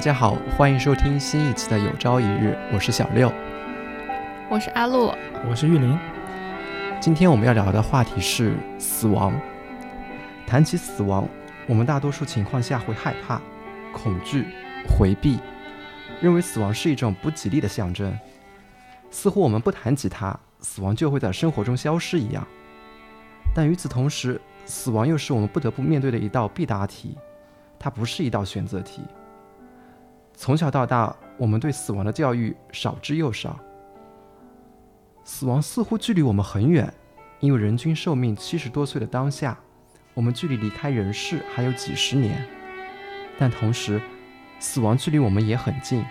大家好，欢迎收听新一期的《有朝一日》，我是小六，我是阿洛，我是玉林。今天我们要聊的话题是死亡。谈起死亡，我们大多数情况下会害怕、恐惧、回避，认为死亡是一种不吉利的象征，似乎我们不谈及它，死亡就会在生活中消失一样。但与此同时，死亡又是我们不得不面对的一道必答题，它不是一道选择题。从小到大，我们对死亡的教育少之又少。死亡似乎距离我们很远，因为人均寿命七十多岁的当下，我们距离离开人世还有几十年。但同时，死亡距离我们也很近，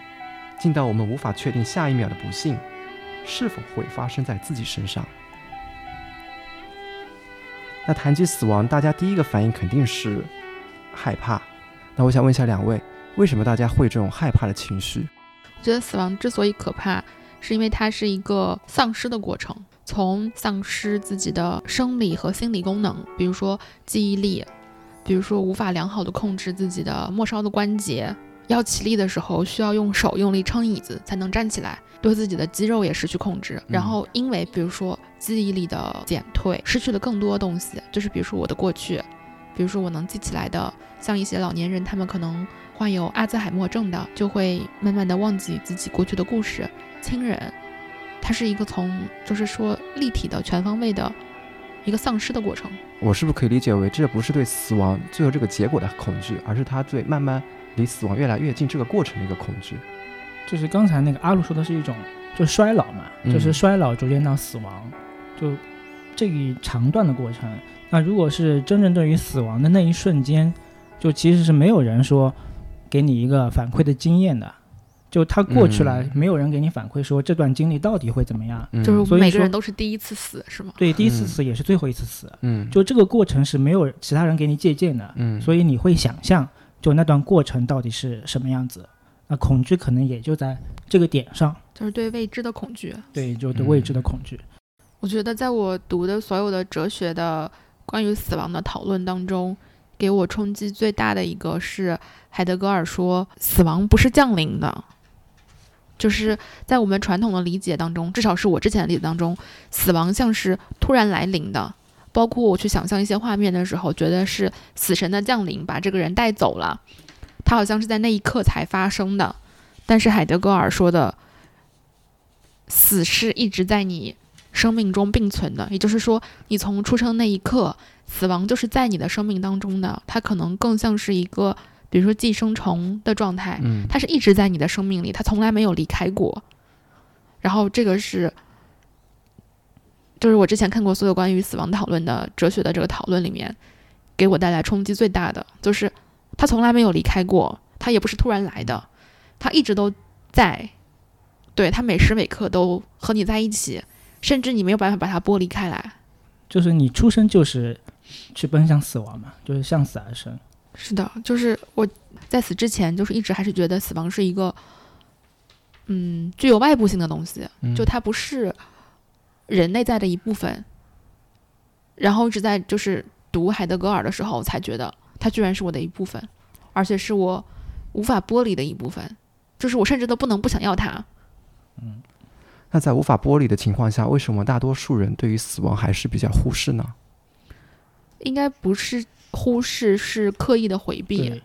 近到我们无法确定下一秒的不幸是否会发生在自己身上。那谈及死亡，大家第一个反应肯定是害怕。那我想问一下两位。为什么大家会这种害怕的情绪？我觉得死亡之所以可怕，是因为它是一个丧失的过程，从丧失自己的生理和心理功能，比如说记忆力，比如说无法良好的控制自己的末梢的关节，要起立的时候需要用手用力撑椅子才能站起来，对自己的肌肉也失去控制，然后因为比如说记忆力的减退，失去了更多东西，就是比如说我的过去，比如说我能记起来的，像一些老年人，他们可能。患有阿兹海默症的，就会慢慢的忘记自己过去的故事、亲人，它是一个从就是说立体的、全方位的一个丧失的过程。我是不是可以理解为，这不是对死亡最后这个结果的恐惧，而是他对慢慢离死亡越来越近这个过程的一个恐惧？就是刚才那个阿鲁说的是一种，就衰老嘛，就是衰老逐渐到死亡，就这一长段的过程。那如果是真正对于死亡的那一瞬间，就其实是没有人说。给你一个反馈的经验的，就他过去了，没有人给你反馈说这段经历到底会怎么样，就是每个人都是第一次死是吗？对，第一次死也是最后一次死，嗯，就这个过程是没有其他人给你借鉴的，嗯，所以你会想象就那段过程到底是什么样子，那恐惧可能也就在这个点上，就是对未知的恐惧，对，就对未知的恐惧。我觉得在我读的所有的哲学的关于死亡的讨论当中。给我冲击最大的一个是海德格尔说，死亡不是降临的，就是在我们传统的理解当中，至少是我之前的例子当中，死亡像是突然来临的。包括我去想象一些画面的时候，觉得是死神的降临把这个人带走了，他好像是在那一刻才发生的。但是海德格尔说的，死是一直在你生命中并存的，也就是说，你从出生那一刻。死亡就是在你的生命当中的，它可能更像是一个，比如说寄生虫的状态，嗯，它是一直在你的生命里，它从来没有离开过。然后这个是，就是我之前看过所有关于死亡讨论的哲学的这个讨论里面，给我带来冲击最大的，就是它从来没有离开过，它也不是突然来的，它一直都在，对，它每时每刻都和你在一起，甚至你没有办法把它剥离开来，就是你出生就是。去奔向死亡嘛，就是向死而生。是的，就是我在死之前，就是一直还是觉得死亡是一个，嗯，具有外部性的东西，就它不是人内在的一部分。然后一直在就是读海德格尔的时候，才觉得它居然是我的一部分，而且是我无法剥离的一部分，就是我甚至都不能不想要它。嗯，那在无法剥离的情况下，为什么大多数人对于死亡还是比较忽视呢？应该不是忽视，是刻意的回避，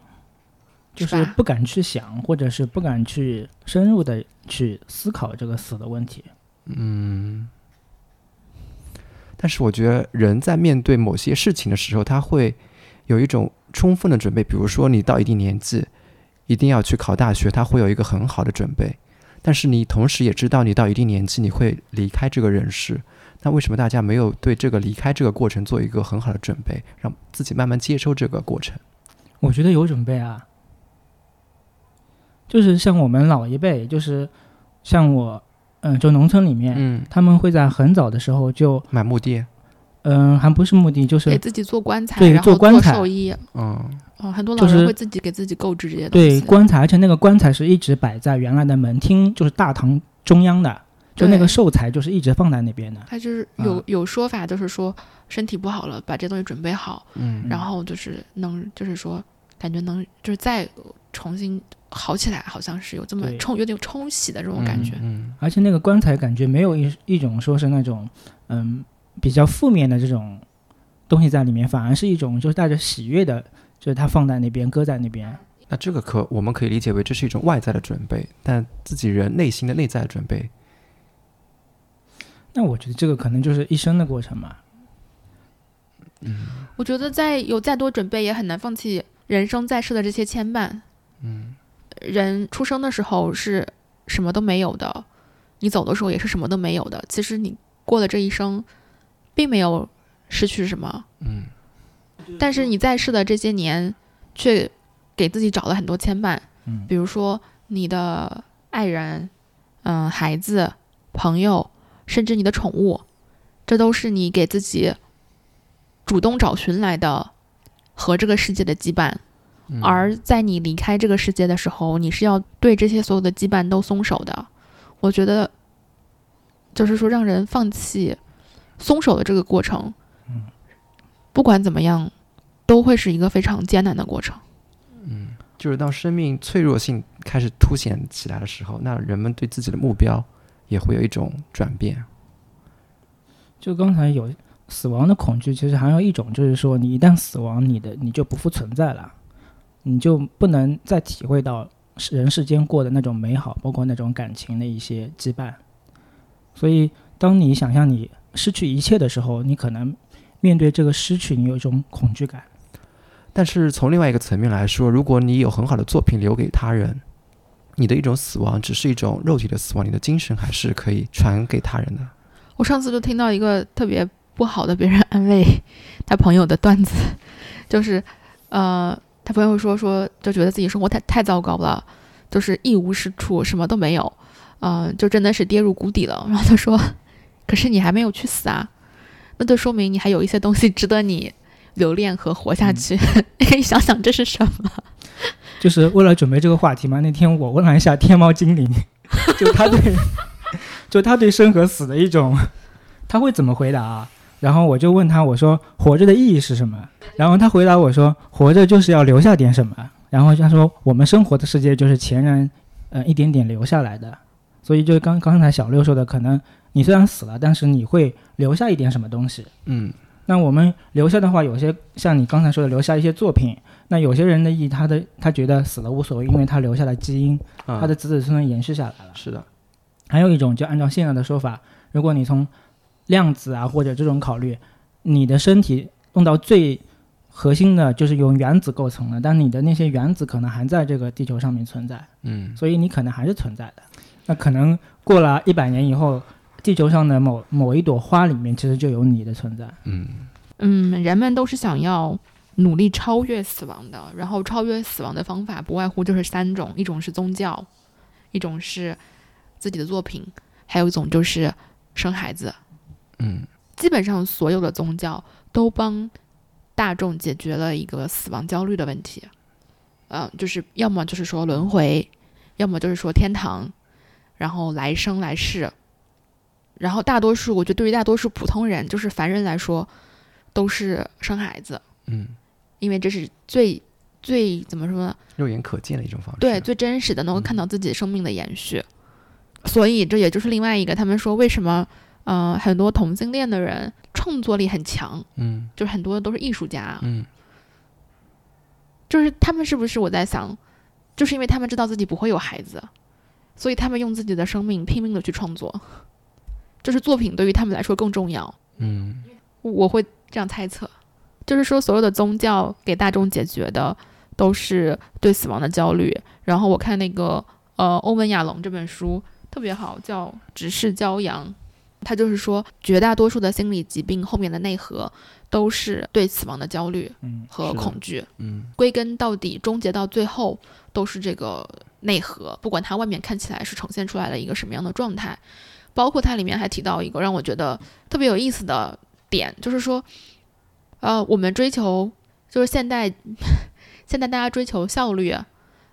就是不敢去想，或者是不敢去深入的去思考这个死的问题。嗯，但是我觉得人在面对某些事情的时候，他会有一种充分的准备。比如说，你到一定年纪，一定要去考大学，他会有一个很好的准备。但是你同时也知道，你到一定年纪，你会离开这个人世。那为什么大家没有对这个离开这个过程做一个很好的准备，让自己慢慢接受这个过程？我觉得有准备啊，就是像我们老一辈，就是像我，嗯，就农村里面，嗯，他们会在很早的时候就买墓地，嗯，还不是墓地，就是给自己做棺材，对，做棺材，寿衣，嗯，哦，很多老人会自己给自己购置这些东西，对，棺材，而且那个棺材是一直摆在原来的门厅，就是大堂中央的。就那个寿材就是一直放在那边的，他就是有有说法，就是说身体不好了，把这东西准备好，嗯，然后就是能，就是说感觉能，就是再重新好起来，好像是有这么冲，有点冲洗的这种感觉。嗯，而且那个棺材感觉没有一一种说是那种嗯比较负面的这种东西在里面，反而是一种就是带着喜悦的，就是它放在那边搁在那边。那这个可我们可以理解为这是一种外在的准备，但自己人内心的内在的准备，那我觉得这个可能就是一生的过程嘛。嗯我觉得再有再多准备，也很难放弃人生在世的这些牵绊。嗯人出生的时候是什么都没有的，你走的时候也是什么都没有的。其实你过了这一生，并没有失去什么，嗯但是你在世的这些年，却给自己找了很多牵绊，嗯比如说你的爱人、嗯、孩子、朋友，甚至你的宠物，这都是你给自己主动找寻来的和这个世界的羁绊。嗯而在你离开这个世界的时候，你是要对这些所有的羁绊都松手的。我觉得，就是说让人放弃松手的这个过程，嗯不管怎么样，都会是一个非常艰难的过程。嗯，就是当生命脆弱性开始凸显起来的时候，那人们对自己的目标也会有一种转变。就刚才有死亡的恐惧，其实还有一种就是说，你一旦死亡，你的你就不复存在了，你就不能再体会到人世间过的那种美好，包括那种感情的一些羁绊。所以，当你想象你失去一切的时候，你可能面对这个失去，你有一种恐惧感。但是从另外一个层面来说，如果你有很好的作品留给他人，你的一种死亡只是一种肉体的死亡，你的精神还是可以传给他人的。我上次就听到一个特别不好的别人安慰他朋友的段子，就是，呃，他朋友说说就觉得自己生活太太糟糕了，就是一无是处，什么都没有，嗯、就真的是跌入谷底了。然后他说，可是你还没有去死啊，那就说明你还有一些东西值得你留恋和活下去。你可以想想这是什么？就是为了准备这个话题嘛，那天我问了一下天猫精灵，就他对，就他对生和死的一种，他会怎么回答啊？然后我就问他，我说活着的意义是什么？然后他回答我说，活着就是要留下点什么。然后他说，我们生活的世界就是前人，呃，一点点留下来的。所以就刚刚才小六说的，可能你虽然死了，但是你会留下一点什么东西。嗯那我们留下的话，有些像你刚才说的，留下一些作品。那有些人的意义，他的他觉得死了无所谓，因为他留下了基因，啊，他的子子孙孙延续下来了。是的，还有一种，就按照现在的说法，如果你从量子啊或者这种考虑，你的身体弄到最核心的就是由原子构成的，但你的那些原子可能还在这个地球上面存在，嗯所以你可能还是存在的。那可能过了一百年以后，地球上的某某一朵花里面其实就有你的存在。嗯嗯，人们都是想要努力超越死亡的，然后超越死亡的方法不外乎就是三种：一种是宗教，一种是自己的作品，还有一种就是生孩子。嗯基本上所有的宗教都帮大众解决了一个死亡焦虑的问题。嗯、就是要么就是说轮回，要么就是说天堂，然后来生来世。然后大多数，我觉得对于大多数普通人，就是凡人来说，都是生孩子，嗯，因为这是最最怎么说呢？肉眼可见的一种方式。对，最真实的，能够看到自己生命的延续。所以这也就是另外一个，他们说为什么，呃，很多同性恋的人创作力很强，嗯就是很多都是艺术家，嗯就是他们是不是我在想，就是因为他们知道自己不会有孩子，所以他们用自己的生命拼命的去创作，就是作品对于他们来说更重要。嗯我会这样猜测，就是说所有的宗教给大众解决的都是对死亡的焦虑。然后我看那个呃欧文亚龙这本书特别好，叫《直视骄阳》，他就是说绝大多数的心理疾病后面的内核都是对死亡的焦虑嗯，和恐惧，嗯归根到底，终结到最后都是这个内核，不管它外面看起来是呈现出来了一个什么样的状态。包括它里面还提到一个让我觉得特别有意思的点，就是说，呃，我们追求就是现代 现在大家追求效率，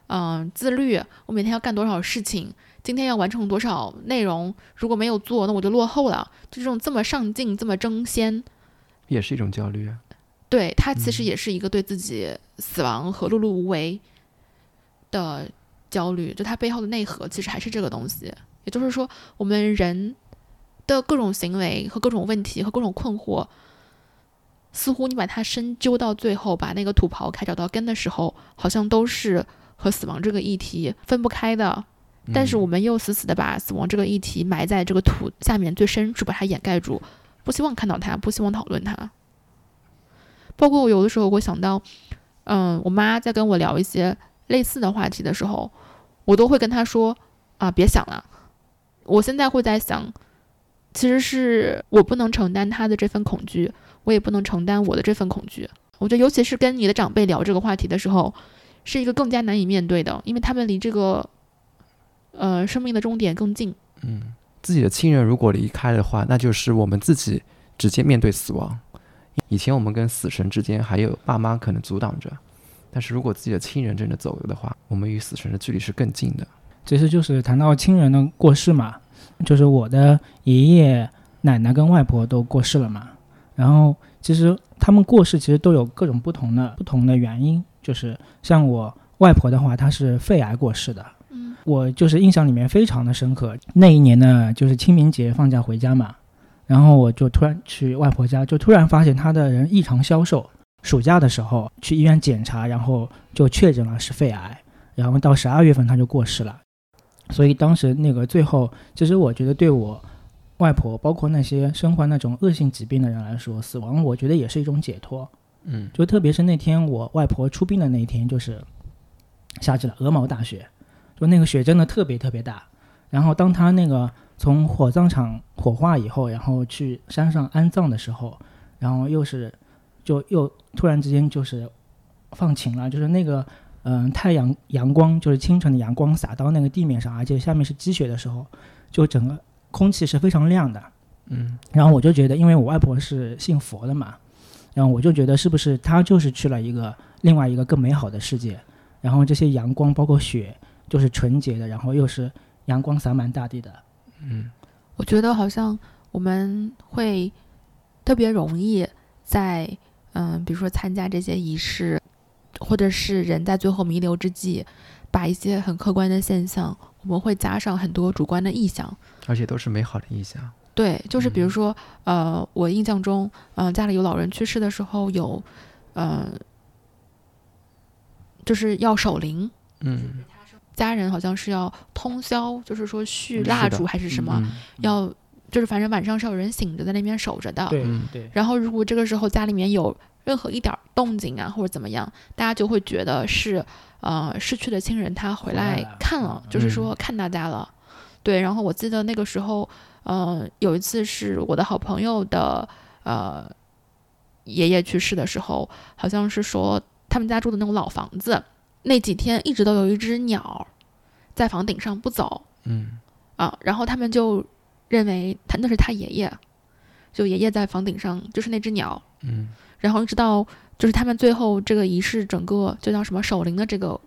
嗯、自律，我每天要干多少事情，今天要完成多少内容，如果没有做，那我就落后了。就这种这么上进、这么争先，也是一种焦虑啊。对他其实嗯也是一个对自己死亡和碌碌无为的焦虑，就它背后的内核其实还是这个东西。也就是说，我们人的各种行为和各种问题和各种困惑，似乎你把它深究到最后，把那个土刨开找到根的时候，好像都是和死亡这个议题分不开的。但是我们又死死的把死亡这个议题埋在这个土下面最深处，把它掩盖住，不希望看到它，不希望讨论它。包括我有的时候，会想到，嗯，我妈在跟我聊一些类似的话题的时候，我都会跟她说：“啊，别想了。”我现在会在想，其实是我不能承担他的这份恐惧，我也不能承担我的这份恐惧。我觉得，尤其是跟你的长辈聊这个话题的时候，是一个更加难以面对的，因为他们离这个。呃，生命的终点更近。嗯，自己的亲人如果离开的话，那就是我们自己直接面对死亡。以前我们跟死神之间还有爸妈可能阻挡着，但是如果自己的亲人真的走了的话，我们与死神的距离是更近的。其实就是谈到亲人的过世嘛，就是我的爷爷奶奶跟外婆都过世了嘛。然后其实他们过世其实都有各种不同的不同的原因，就是像我外婆的话，她是肺癌过世的。我就是印象里面非常的深刻，那一年呢，就是清明节放假回家嘛，然后我就突然去外婆家，就突然发现她的人异常消瘦。暑假的时候去医院检查，然后就确诊了是肺癌，然后到十二月份她就过世了。所以当时那个最后，其实我觉得对我外婆，包括那些身患那种恶性疾病的人来说，死亡我觉得也是一种解脱。嗯，就特别是那天我外婆出殡的那一天，就是下起了鹅毛大雪。就那个雪真的特别特别大，然后当他那个从火葬场火化以后，然后去山上安葬的时候，然后又是，就又突然之间就是放晴了，就是那个嗯太阳阳光就是清晨的阳光洒到那个地面上，而且下面是积雪的时候，就整个空气是非常亮的，嗯，然后我就觉得，因为我外婆是信佛的嘛，然后我就觉得是不是她就是去了一个另外一个更美好的世界，然后这些阳光包括雪。就是纯洁的，然后又是阳光洒满大地的。嗯，我觉得好像我们会特别容易在嗯，比如说参加这些仪式，或者是人在最后弥留之际，把一些很客观的现象，我们会加上很多主观的意象，而且都是美好的意象。对，就是比如说，呃，我印象中，嗯，家里有老人去世的时候，有，嗯，就是要守灵。嗯。家人好像是要通宵，就是说续蜡烛还是什么，要就是反正晚上是有人醒着在那边守着的。对对。然后如果这个时候家里面有任何一点动静啊，或者怎么样，大家就会觉得是呃逝去的亲人他回来看了，就是说看大家了。对。然后我记得那个时候，呃，有一次是我的好朋友的呃爷爷去世的时候，好像是说他们家住的那种老房子。那几天一直都有一只鸟在房顶上不走，嗯啊，然后他们就认为他那是他爷爷，就爷爷在房顶上，就是那只鸟，嗯，然后一直到就是他们最后这个仪式整个就叫什么守灵的这个，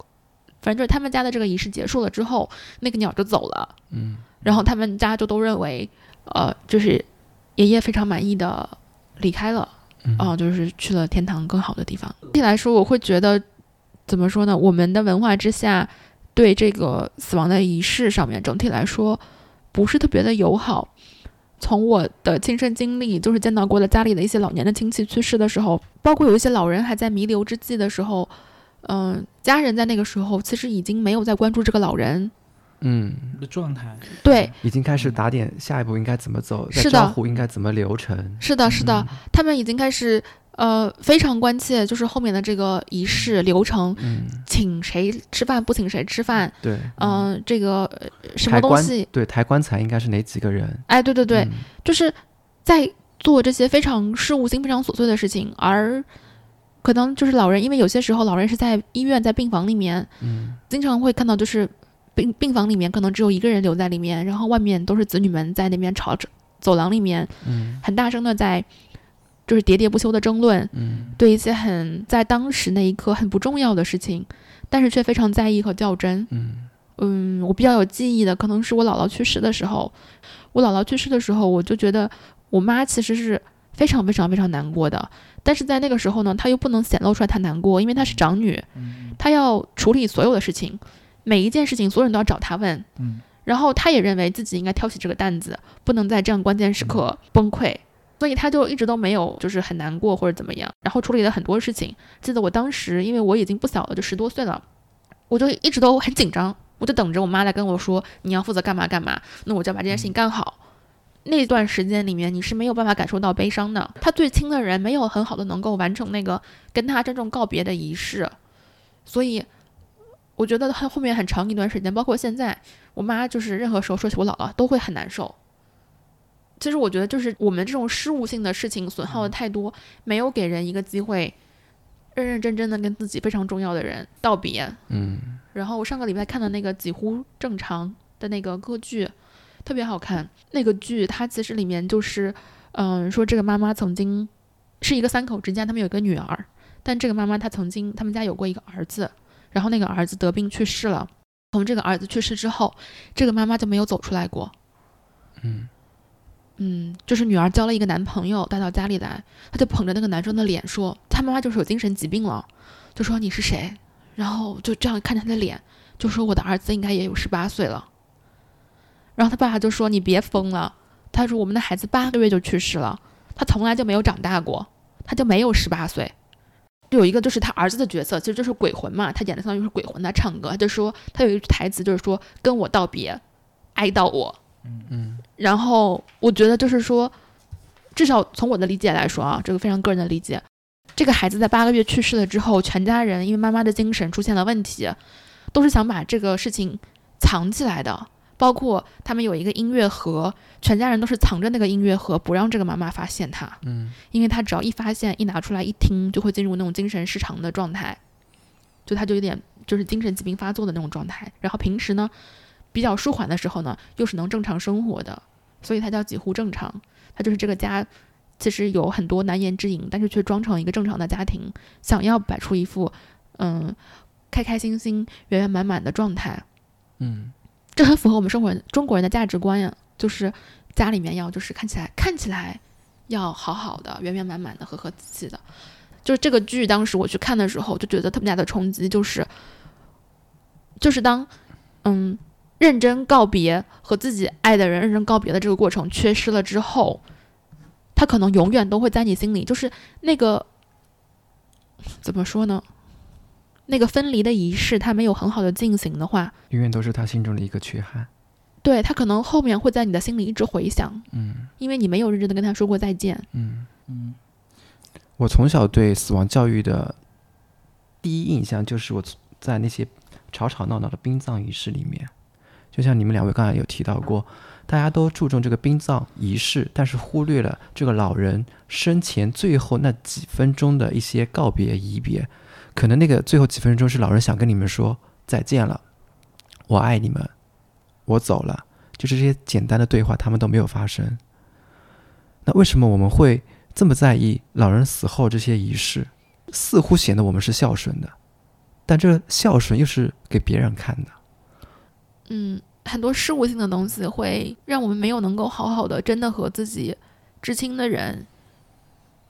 反正就是他们家的这个仪式结束了之后，那个鸟就走了，嗯，然后他们家就都认为，呃，就是爷爷非常满意的离开了，啊，就是去了天堂更好的地方。总体来说，我会觉得。怎么说呢？我们的文化之下，对这个死亡的仪式上面，整体来说不是特别的友好。从我的亲身经历，就是见到过的家里的一些老年的亲戚去世的时候，包括有一些老人还在弥留之际的时候，嗯，家人在那个时候其实已经没有在关注这个老人，嗯。的状态，对，已经开始打点下一步应该怎么走，是的，招呼应该怎么流程，是的，是的，他们已经开始。呃，非常关切，就是后面的这个仪式流程，嗯请谁吃饭，不请谁吃饭，对，嗯，这个什么东西，对，抬棺材应该是哪几个人？哎，对对对，就是在做这些非常事务性、非常琐碎的事情，而可能就是老人，因为有些时候老人是在医院，在病房里面，嗯，经常会看到，就是病病房里面可能只有一个人留在里面，然后外面都是子女们在那边吵着，走廊里面，嗯，很大声的在。就是喋喋不休的争论，嗯，对一些很在当时那一刻很不重要的事情，但是却非常在意和较真，嗯。嗯，我比较有记忆的可能是我姥姥去世的时候，我姥姥去世的时候，我就觉得我妈其实是非常非常非常难过的，但是在那个时候呢，她又不能显露出来她难过，因为她是长女，她要处理所有的事情，每一件事情所有人都要找她问，嗯。然后她也认为自己应该挑起这个担子，不能在这样关键时刻崩溃，所以他就一直都没有就是很难过或者怎么样，然后处理了很多事情。记得我当时因为我已经不小了，就十多岁了，我就一直都很紧张，我就等着我妈来跟我说你要负责干嘛干嘛，那我就要把这件事情干好。那段时间里面，你是没有办法感受到悲伤的。他最亲的人没有很好的能够完成那个跟他真正告别的仪式，所以我觉得他后面很长一段时间，包括现在，我妈就是任何时候说起我姥姥都会很难受。其实我觉得就是我们这种失误性的事情损耗的太多，没有给人一个机会，认认真真的跟自己非常重要的人道别。嗯然后我上个礼拜看的那个几乎正常的那个歌剧，特别好看。那个剧它其实里面就是，嗯、说这个妈妈曾经是一个三口之家，他们有一个女儿，但这个妈妈她曾经他们家有过一个儿子，然后那个儿子得病去世了。从这个儿子去世之后，这个妈妈就没有走出来过。嗯嗯，就是女儿交了一个男朋友带到家里来，她就捧着那个男生的脸说，他妈妈就是有精神疾病了，就说你是谁，然后就这样看着他的脸，就说我的儿子应该也有十八岁了。然后他爸爸就说你别疯了，他说我们的孩子八个月就去世了，他从来就没有长大过，他就没有十八岁。就有一个就是他儿子的角色，其实就是鬼魂嘛，他演的相当于是鬼魂，他唱歌，他就说他有一句台词就是说跟我道别，哀悼我。嗯然后我觉得就是说，至少从我的理解来说啊，这个非常个人的理解，这个孩子在八个月去世了之后，全家人因为妈妈的精神出现了问题，都是想把这个事情藏起来的。包括他们有一个音乐盒，全家人都是藏着那个音乐盒，不让这个妈妈发现它，嗯因为他只要一发现，一拿出来一听，就会进入那种精神失常的状态，就他就有点就是精神疾病发作的那种状态。然后平时呢，比较舒缓的时候呢，又是能正常生活的，所以它叫几乎正常。它就是这个家其实有很多难言之隐，但是却装成一个正常的家庭，想要摆出一副嗯开开心心、圆圆满满的状态。嗯这很符合我们生活人中国人的价值观呀，就是家里面要就是看起来看起来要好好的、圆圆满满的、和和气气的。就是这个剧，当时我去看的时候，就觉得特别大的冲击，就是就是当嗯认真告别和自己爱的人认真告别的这个过程缺失了之后，他可能永远都会在你心里，就是那个怎么说呢？那个分离的仪式，他没有很好的进行的话，永远都是他心中的一个缺憾。对他可能后面会在你的心里一直回响，嗯因为你没有认真的跟他说过再见。嗯，嗯我从小对死亡教育的第一印象就是我在那些吵吵闹闹的殡葬仪式里面，就像你们两位刚才有提到过，大家都注重这个殡葬仪式，但是忽略了这个老人生前最后那几分钟的一些告别仪别。可能那个最后几分钟是老人想跟你们说再见了，我爱你们，我走了，就是这些简单的对话，他们都没有发生。那为什么我们会这么在意老人死后这些仪式？似乎显得我们是孝顺的，但这孝顺又是给别人看的。嗯，很多事务性的东西会让我们没有能够好好的真的和自己至亲的人，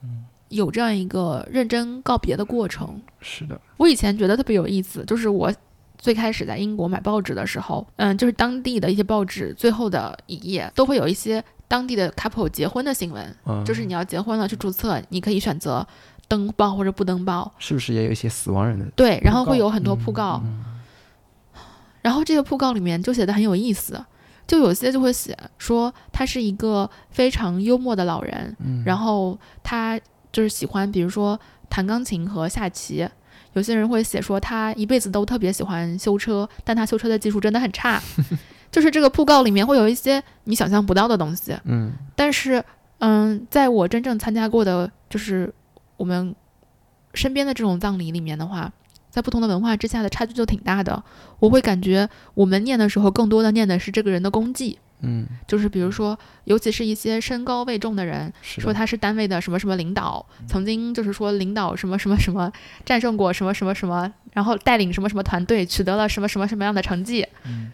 嗯有这样一个认真告别的过程。是的，我以前觉得特别有意思，就是我最开始在英国买报纸的时候，嗯，就是当地的一些报纸最后的一页都会有一些当地的 couple 结婚的新闻，嗯，就是你要结婚了去注册，你可以选择登报或者不登报。是不是也有一些死亡人的？对，然后会有很多嗯铺告，嗯然后这个讣告里面就写的很有意思，就有些就会写说他是一个非常幽默的老人，嗯，然后他就是喜欢比如说弹钢琴和下棋。有些人会写说他一辈子都特别喜欢修车，但他修车的技术真的很差。就是这个讣告里面会有一些你想象不到的东西，嗯但是，嗯，在我真正参加过的，就是我们身边的这种葬礼里面的话，在不同的文化之下的差距就挺大的。我会感觉我们念的时候，更多的念的是这个人的功绩，嗯，就是比如说，尤其是一些身高位重的人，的说他是单位的什么什么领导，曾经就是说领导什么什么什么，战胜过什么什么什么，然后带领什么什么团队，取得了什么什么什么样的成绩。嗯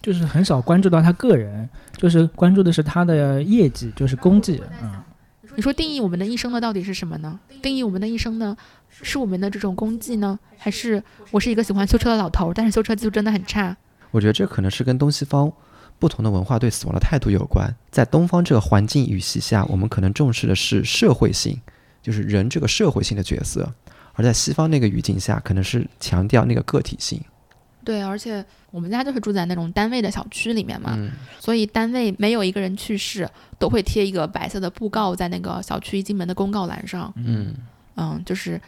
就是很少关注到他个人，就是关注的是他的业绩，就是功绩。嗯，你说你说定义我们的一生呢，到底是什么呢？定义我们的一生呢，是我们的这种功绩呢，还是我是一个喜欢修车的老头儿，但是修车技术真的很差？我觉得这可能是跟东西方不同的文化对死亡的态度有关。在东方这个环境语系下，我们可能重视的是社会性，就是人这个社会性的角色；而在西方那个语境下，可能是强调那个个体性。对，而且我们家就是住在那种单位的小区里面嘛，嗯所以单位没有一个人去世，都会贴一个白色的布告在那个小区一进门的公告栏上，嗯嗯，就是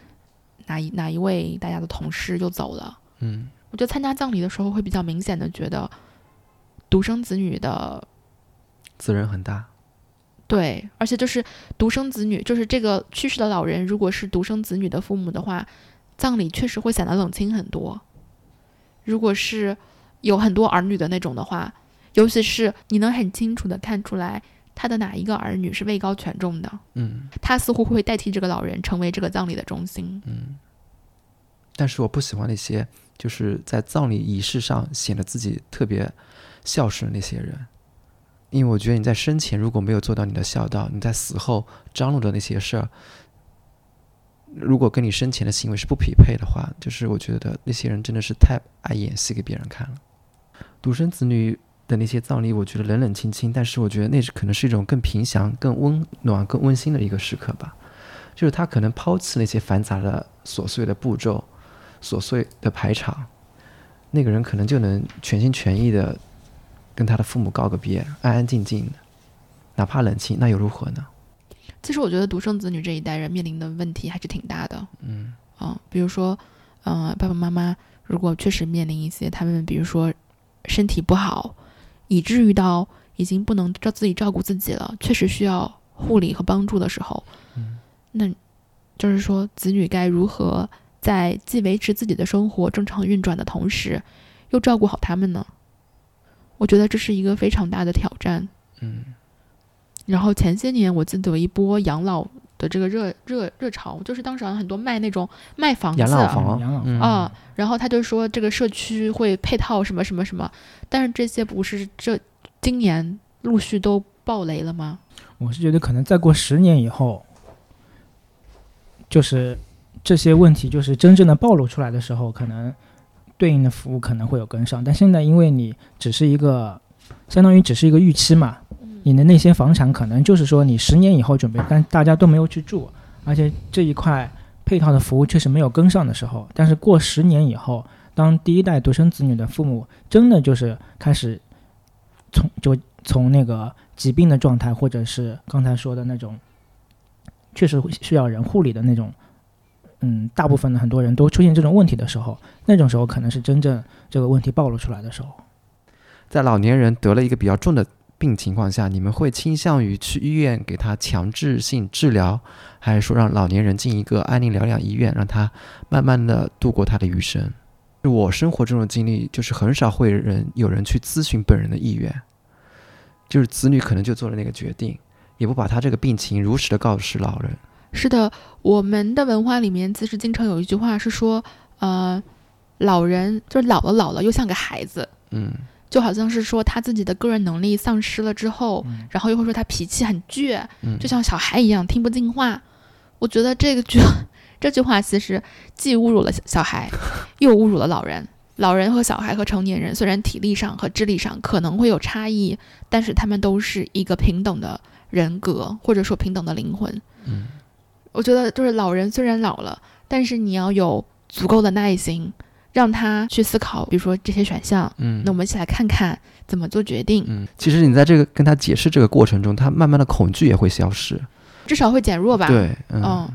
哪一哪一位大家的同事又走了。嗯我觉得参加葬礼的时候会比较明显的觉得独生子女的责任很大。对，而且就是独生子女，就是这个去世的老人，如果是独生子女的父母的话，葬礼确实会显得冷清很多。如果是有很多儿女的那种的话，尤其是你能很清楚的看出来他的哪一个儿女是位高权重的，嗯他似乎会代替这个老人成为这个葬礼的中心。嗯。但是我不喜欢那些就是在葬礼仪式上显得自己特别孝顺的那些人，因为我觉得你在生前如果没有做到你的孝道，你在死后张罗的那些事儿，如果跟你生前的行为是不匹配的话，就是我觉得那些人真的是太爱演戏给别人看了。独生子女的那些葬礼，我觉得冷冷清清，但是我觉得那是可能是一种更平祥、更温暖、更温馨的一个时刻吧。就是他可能抛弃那些繁杂的琐碎的步骤、琐碎的排场，那个人可能就能全心全意的跟他的父母告个别，安安静静的，哪怕冷清，那又如何呢？其实我觉得独生子女这一代人面临的问题还是挺大的。嗯嗯，比如说，嗯、爸爸妈妈如果确实面临一些他们，比如说身体不好，以至于到已经不能照自己照顾自己了，确实需要护理和帮助的时候，嗯那就是说子女该如何在既维持自己的生活正常运转的同时，又照顾好他们呢？我觉得这是一个非常大的挑战。嗯然后前些年我记得有一波养老的这个热热热潮，就是当时好像很多卖那种卖房子，养老房，养老嗯啊，然后他就说这个社区会配套什么什么什么，但是这些不是这今年陆续都爆雷了吗？我是觉得可能再过十年以后，就是这些问题就是真正的暴露出来的时候，可能对应的服务可能会有跟上。但现在因为你只是一个，相当于只是一个预期嘛，你的那些房产可能就是说你十年以后准备，但大家都没有去住，而且这一块配套的服务确实没有跟上的时候，但是过十年以后，当第一代独生子女的父母真的就是开始从就从那个疾病的状态，或者是刚才说的那种确实需要人护理的那种，嗯，大部分的很多人都出现这种问题的时候，那种时候可能是真正这个问题暴露出来的时候。在老年人得了一个比较重的病情况下，你们会倾向于去医院给他强制性治疗，还是说让老年人进一个安宁疗养医院，让他慢慢的度过他的余生？我生活中的经历就是很少会人有人去咨询本人的意愿，就是子女可能就做了那个决定，也不把他这个病情如实的告知老人。是的，我们的文化里面其实经常有一句话是说，呃，老人就是老了老了又像个孩子，嗯就好像是说他自己的个人能力丧失了之后，嗯然后又会说他脾气很倔，嗯，就像小孩一样听不进话。我觉得这个句 这句话其实既侮辱了小小孩，又侮辱了老人。老人和小孩和成年人虽然体力上和智力上可能会有差异，但是他们都是一个平等的人格，或者说平等的灵魂。嗯我觉得就是老人虽然老了，但是你要有足够的耐心，让他去思考，比如说这些选项。嗯，那我们一起来看看怎么做决定，嗯，其实你在这个跟他解释这个过程中，他慢慢的恐惧也会消失。至少会减弱吧。对，嗯嗯，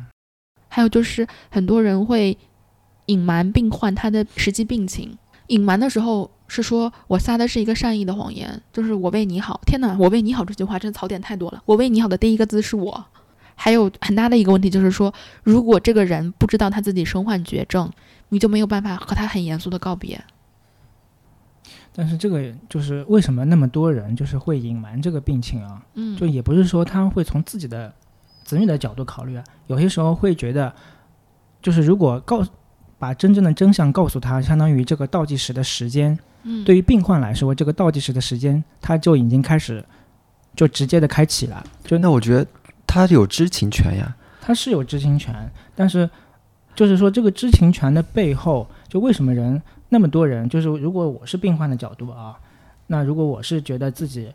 还有就是很多人会隐瞒病患他的实际病情，隐瞒的时候是说我撒的是一个善意的谎言，就是我为你好。天哪，我为你好这句话真的槽点太多了。我为你好的第一个字是我。还有很大的一个问题就是说，如果这个人不知道他自己身患绝症，你就没有办法和他很严肃的告别。但是这个就是为什么那么多人就是会隐瞒这个病情啊？嗯，就也不是说他会从自己的子女的角度考虑啊，有些时候会觉得，就是如果告把真正的真相告诉他，相当于这个倒计时的时间，嗯，对于病患来说，这个倒计时的时间他就已经开始就直接的开启了。就那我觉得他有知情权呀。他是有知情权，但是就是说这个知情权的背后，就为什么人那么多人，就是如果我是病患的角度啊，那如果我是觉得自己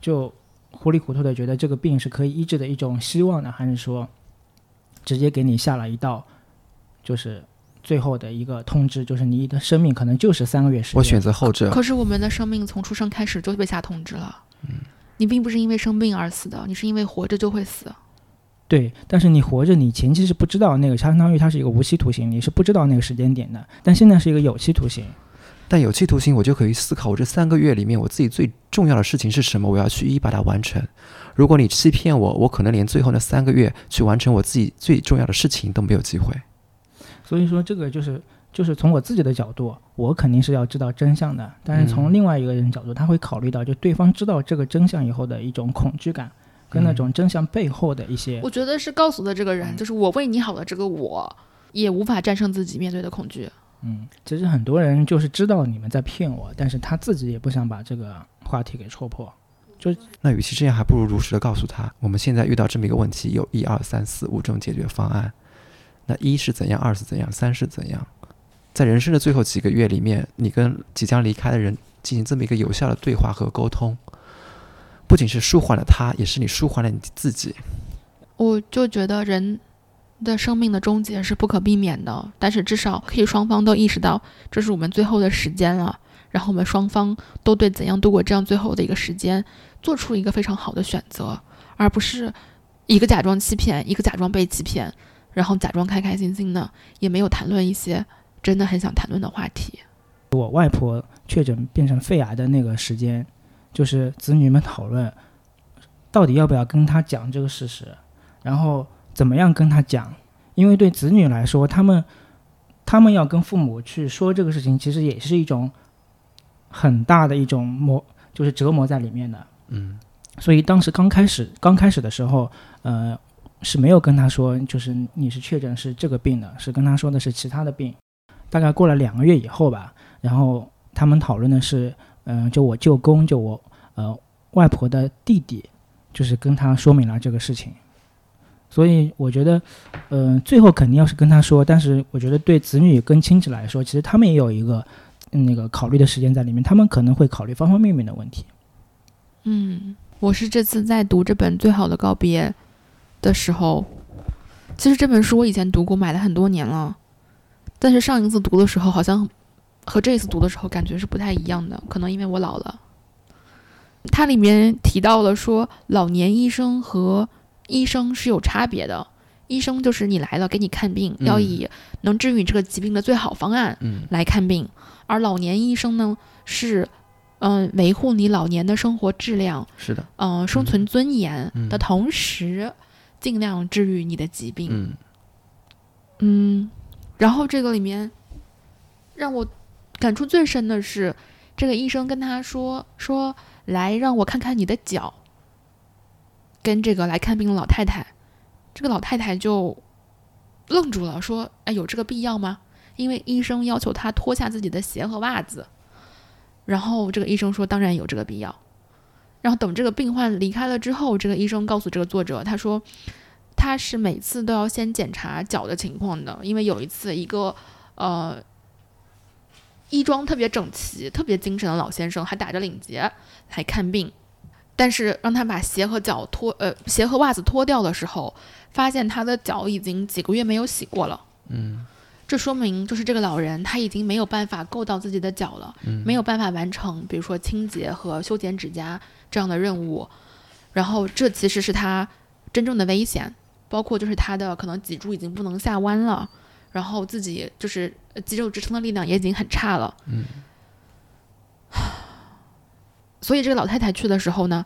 就糊里糊涂的觉得这个病是可以医治的一种希望呢，还是说直接给你下了一道就是最后的一个通知，就是你的生命可能就是三个月时间？我选择后者。可是我们的生命从出生开始就被下通知了，你并不是因为生病而死的，你是因为活着就会死。对，但是你活着，你前期是不知道那个，相当于它是一个无期徒刑，你是不知道那个时间点的。但现在是一个有期徒刑，但有期徒刑，我就可以思考，我这三个月里面，我自己最重要的事情是什么？我要去一一把它完成。如果你欺骗我，我可能连最后那三个月去完成我自己最重要的事情都没有机会。所以说，这个就是就是从我自己的角度，我肯定是要知道真相的。但是从另外一个人角度，他会考虑到，就对方知道这个真相以后的一种恐惧感。跟那种真相背后的一些，我觉得是告诉的这个人，就是我为你好的这个我，也无法战胜自己面对的恐惧。嗯，其实很多人就是知道你们在骗我，但是他自己也不想把这个话题给戳破。就那与其这样，还不如如实的告诉他，我们现在遇到这么一个问题，有一二三四五种解决方案。那一是怎样，二是怎样，三是怎样？在人生的最后几个月里面，你跟即将离开的人进行这么一个有效的对话和沟通。不仅是舒缓了他，也是你舒缓了你自己。我就觉得人的生命的终结是不可避免的，但是至少可以双方都意识到这是我们最后的时间了，然后我们双方都对怎样度过这样最后的一个时间做出一个非常好的选择，而不是一个假装欺骗，一个假装被欺骗，然后假装开开心心的，也没有谈论一些真的很想谈论的话题。我外婆确诊变成肺癌的那个时间。就是子女们讨论，到底要不要跟他讲这个事实，然后怎么样跟他讲？因为对子女来说，他们他们要跟父母去说这个事情，其实也是一种很大的一种磨，就是折磨在里面的。嗯，所以当时刚开始刚开始的时候，呃，是没有跟他说，就是你是确诊是这个病的，是跟他说的是其他的病。大概过了两个月以后吧，然后他们讨论的是。嗯，就我舅公，就我呃外婆的弟弟，就是跟他说明了这个事情，所以我觉得，嗯，最后肯定要是跟他说，但是我觉得对子女跟亲戚来说，其实他们也有一个那个考虑的时间在里面，他们可能会考虑方方面面的问题。嗯，我是这次在读这本《最好的告别》的时候，其实这本书我以前读过，买了很多年了，但是上一次读的时候好像。和这一次读的时候感觉是不太一样的，可能因为我老了。它里面提到了说，老年医生和医生是有差别的。医生就是你来了给你看病，要以能治愈你这个疾病的最好方案来看病，而老年医生呢是，嗯，维护你老年的生活质量，是的，嗯，生存尊严的同时，尽量治愈你的疾病。嗯，然后这个里面让我。感触最深的是，这个医生跟他说：“说来让我看看你的脚。”跟这个来看病的老太太，这个老太太就愣住了，说：“哎，有这个必要吗？”因为医生要求他脱下自己的鞋和袜子。然后这个医生说：“当然有这个必要。”然后等这个病患离开了之后，这个医生告诉这个作者：“他说他是每次都要先检查脚的情况的，因为有一次一个呃。”衣装特别整齐、特别精神的老先生，还打着领结来看病，但是让他把鞋和脚脱，呃，鞋和袜子脱掉的时候，发现他的脚已经几个月没有洗过了。嗯，这说明就是这个老人他已经没有办法够到自己的脚了，没有办法完成，比如说清洁和修剪指甲这样的任务。然后这其实是他真正的危险，包括就是他的可能脊柱已经不能下弯了。然后自己就是肌肉支撑的力量也已经很差了，嗯，所以这个老太太去的时候呢，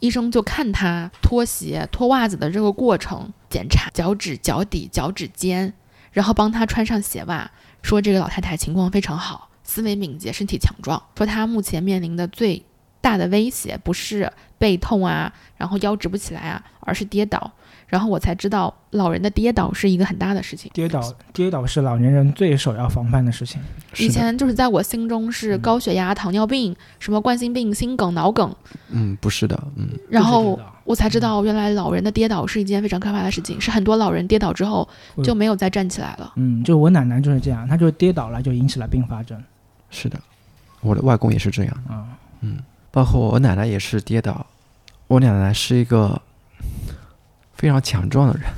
医生就看她脱鞋、脱袜子的这个过程，检查脚趾、脚底、脚趾尖，然后帮她穿上鞋袜，说这个老太太情况非常好，思维敏捷，身体强壮，说她目前面临的最大的威胁不是背痛啊，然后腰直不起来啊，而是跌倒。然后我才知道老人的跌倒是一个很大的事情。跌倒，跌倒是老年人最首要防范的事情。以前就是在我心中是高血压、糖尿病、什么冠心病、心梗、脑梗，嗯，不是的，嗯，然后我才知道原来老人的跌倒是一件非常可怕的事情，是很多老人跌倒之后就没有再站起来了。嗯，就我奶奶就是这样，她就跌倒了，就引起了并发症是的，我的外公也是这样，啊。包括我奶奶也是跌倒。我奶奶是一个非常强壮的人，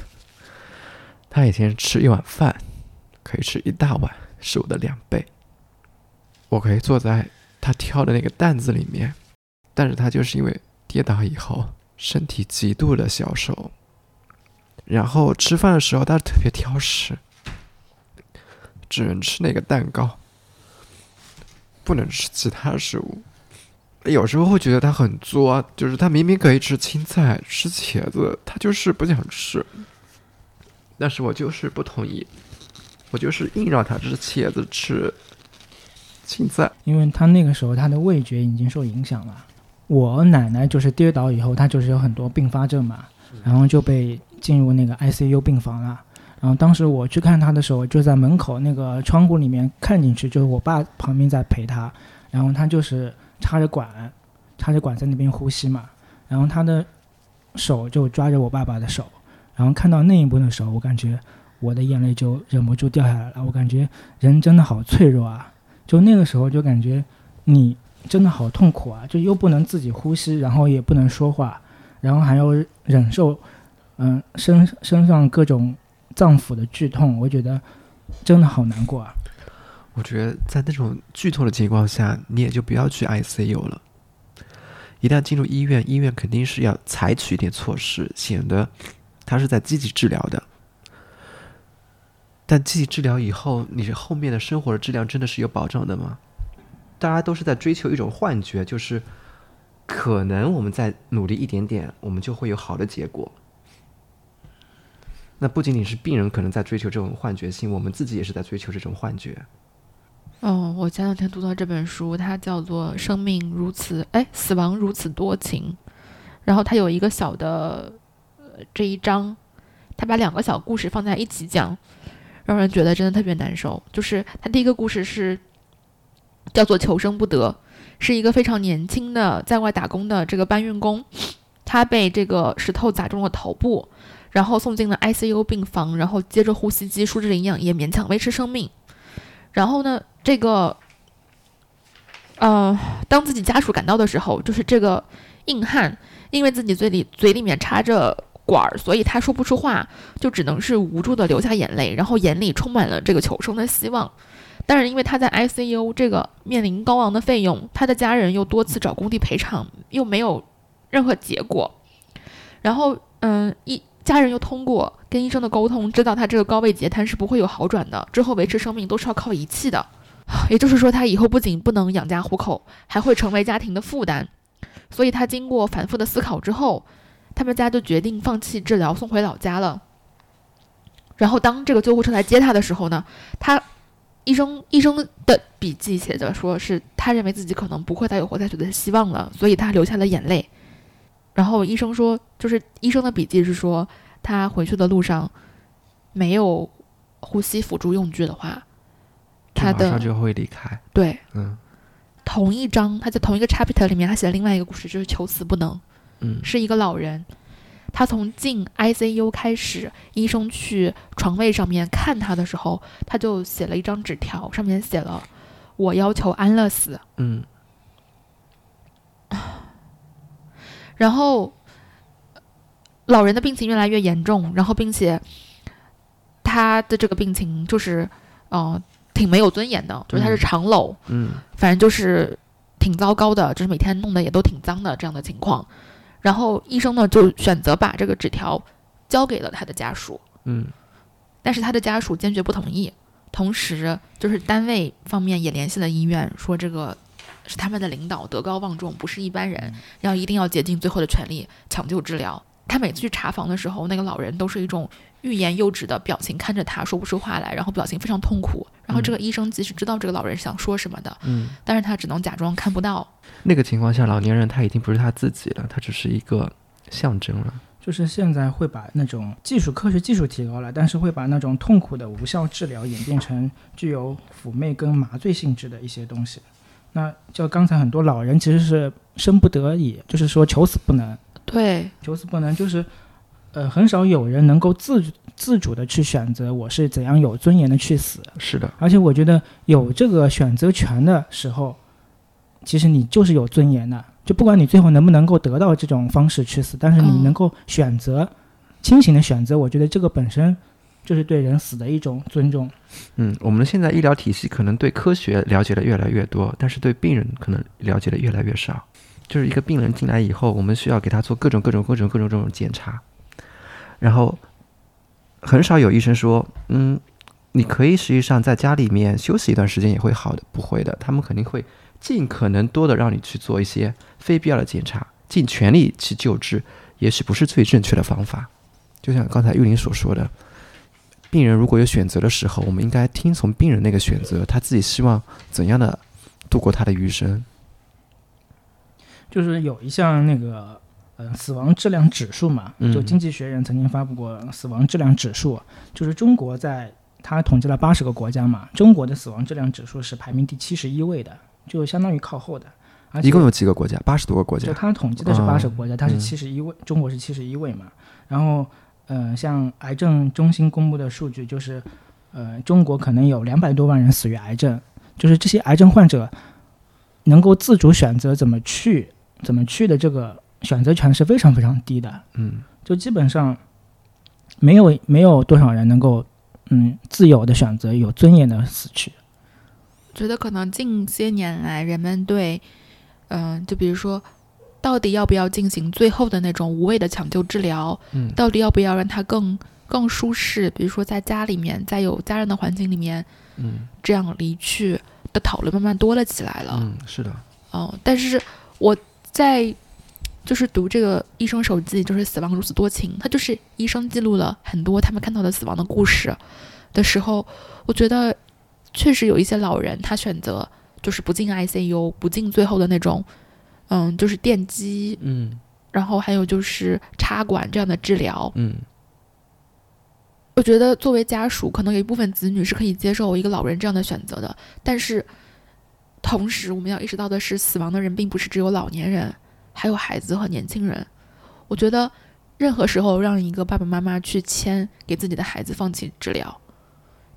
他以前吃一碗饭可以吃一大碗，是我的两倍。我可以坐在他挑的那个担子里面，但是他就是因为跌倒以后身体极度的消瘦，然后吃饭的时候他特别挑食，只能吃那个蛋糕，不能吃其他食物。有时候会觉得他很作，就是他明明可以吃青菜、吃茄子，他就是不想吃。但是我就是不同意，我就是硬让他吃茄子、吃青菜。因为他那个时候他的味觉已经受影响了。我奶奶就是跌倒以后，她就是有很多并发症嘛，然后就被进入那个 ICU 病房了。然后当时我去看他的时候，就在门口那个窗户里面看进去，就是我爸旁边在陪他，然后他就是插着管，插着管在那边呼吸嘛，然后他的手就抓着我爸爸的手，然后看到那一幕的时候，我感觉我的眼泪就忍不住掉下来了。我感觉人真的好脆弱啊！就那个时候就感觉你真的好痛苦啊，就又不能自己呼吸，然后也不能说话，然后还要忍受，嗯，身身上各种脏腑的剧痛，我觉得真的好难过啊。我觉得在那种剧痛的情况下，你也就不要去 ICU 了。一旦进入医院，医院肯定是要采取一点措施，显得他是在积极治疗的。但积极治疗以后，你后面的生活的质量真的是有保障的吗？大家都是在追求一种幻觉，就是可能我们再努力一点点，我们就会有好的结果。那不仅仅是病人可能在追求这种幻觉性，我们自己也是在追求这种幻觉。哦，我前两天读到这本书，它叫做《生命如此哎，死亡如此多情》，然后它有一个小的呃这一章，它把两个小故事放在一起讲，让人觉得真的特别难受。就是它第一个故事是叫做“求生不得”，是一个非常年轻的在外打工的这个搬运工，他被这个石头砸中了头部，然后送进了 ICU 病房，然后接着呼吸机输着营养液，勉强维持生命。然后呢，这个，呃，当自己家属赶到的时候，就是这个硬汉，因为自己嘴里嘴里面插着管儿，所以他说不出话，就只能是无助的流下眼泪，然后眼里充满了这个求生的希望。但是因为他在 ICU 这个面临高昂的费用，他的家人又多次找工地赔偿，又没有任何结果。然后，嗯，一家人又通过跟医生的沟通，知道他这个高位截瘫是不会有好转的，之后维持生命都是要靠仪器的。也就是说，他以后不仅不能养家糊口，还会成为家庭的负担。所以他经过反复的思考之后，他们家就决定放弃治疗，送回老家了。然后当这个救护车来接他的时候呢，他医生医生的笔记写着说是他认为自己可能不会再有活下去的希望了，所以他流下了眼泪。然后医生说，就是医生的笔记是说，他回去的路上没有呼吸辅助用具的话，他的马上就会离开。对。嗯。同一章，他在同一个 chapter 里面，他写了另外一个故事，就是求死不能，嗯。是一个老人，他从进 ICU 开始，医生去床位上面看他的时候，他就写了一张纸条，上面写了“我要求安乐死”。嗯。然后老人的病情越来越严重，然后并且他的这个病情就是，呃，挺没有尊严的，就是他是嗯长楼，嗯反正就是挺糟糕的，就是每天弄得也都挺脏的这样的情况。然后医生呢就选择把这个纸条交给了他的家属，嗯但是他的家属坚决不同意。同时，就是单位方面也联系了医院，说这个是他们的领导德高望重，不是一般人，要一定要竭尽最后的全力抢救治疗。他每次去查房的时候，那个老人都是一种欲言又止的表情看着他，说不出话来，然后表情非常痛苦。然后这个医生即使知道这个老人想说什么的，嗯，但是他只能假装看不到。那个情况下，老年人他已经不是他自己了，他只是一个象征了。就是现在会把那种技术科学技术提高了，但是会把那种痛苦的无效治疗演变成具有抚媚跟麻醉性质的一些东西。那就刚才很多老人其实是生不得已，就是说求死不能，对，求死不能，就是呃很少有人能够自自主的去选择我是怎样有尊严的去死。是的，而且我觉得有这个选择权的时候，其实你就是有尊严的。就不管你最后能不能够得到这种方式去死，但是你嗯能够选择清醒的选择，我觉得这个本身就是对人死的一种尊重。嗯，我们现在医疗体系可能对科学了解的越来越多，但是对病人可能了解的越来越少。就是一个病人进来以后，我们需要给他做各种各种各种各种各种检查，然后很少有医生说，嗯，你可以实际上在家里面休息一段时间也会好的，不会的，他们肯定会尽可能多的让你去做一些非必要的检查，尽全力去救治，也许不是最正确的方法。就像刚才玉林所说的，病人如果有选择的时候，我们应该听从病人那个选择，他自己希望怎样的度过他的余生。就是有一项那个呃死亡质量指数嘛，嗯就经济学人曾经发布过死亡质量指数，就是中国在他统计了八十个国家嘛，中国的死亡质量指数是排名第七十一位的，就相当于靠后的。而且一共有几个国家？八十多个国家。就他统计的是八十个国家，他是嗯七十一位，中国是七十一位嘛。然后，呃，像癌症中心公布的数据，就是，呃，中国可能有两百多万人死于癌症，就是这些癌症患者能够自主选择怎么去、怎么去的这个选择权是非常非常低的，嗯就基本上没有没有多少人能够，嗯，自由的选择有尊严的死去。觉得可能近些年来，人们对，嗯、就比如说，到底要不要进行最后的那种无谓的抢救治疗，嗯到底要不要让他更更舒适，比如说在家里面，在有家人的环境里面嗯这样离去的讨论慢慢多了起来了。嗯，是的。哦，但是我在就是读这个医生手记，就是《死亡如此多情》，它就是医生记录了很多他们看到的死亡的故事的时候，我觉得确实有一些老人他选择就是不进 ICU，不进最后的那种，嗯，就是电击，嗯然后还有就是插管这样的治疗。嗯我觉得作为家属，可能有一部分子女是可以接受一个老人这样的选择的，但是同时我们要意识到的是，死亡的人并不是只有老年人，还有孩子和年轻人。我觉得任何时候让一个爸爸妈妈去签给自己的孩子放弃治疗，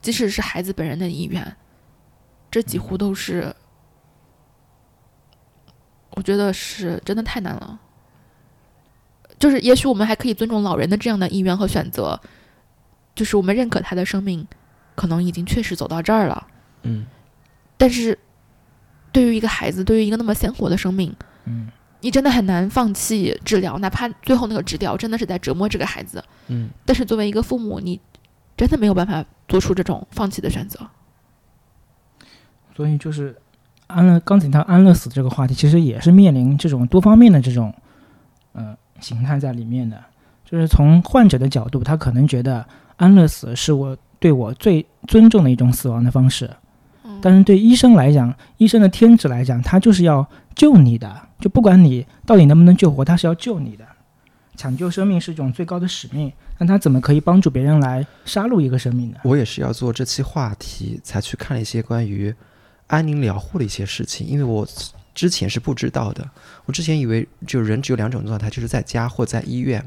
即使是孩子本人的意愿，这几乎都是，我觉得是真的太难了。就是也许我们还可以尊重老人的这样的意愿和选择，就是我们认可他的生命，可能已经确实走到这儿了。嗯但是，对于一个孩子，对于一个那么鲜活的生命，嗯，你真的很难放弃治疗，哪怕最后那个治疗真的是在折磨这个孩子。嗯但是作为一个父母，你真的没有办法做出这种放弃的选择。所以就是安乐刚才提到安乐死这个话题，其实也是面临这种多方面的这种呃形态在里面的。就是从患者的角度，他可能觉得安乐死是我对我最尊重的一种死亡的方式，嗯但是对医生来讲，医生的天职来讲，他就是要救你的，就不管你到底能不能救活，他是要救你的。抢救生命是一种最高的使命，那他怎么可以帮助别人来杀戮一个生命呢？我也是要做这期话题才去看了一些关于安宁疗护的一些事情，因为我之前是不知道的。我之前以为就人只有两种状态，就是在家或在医院。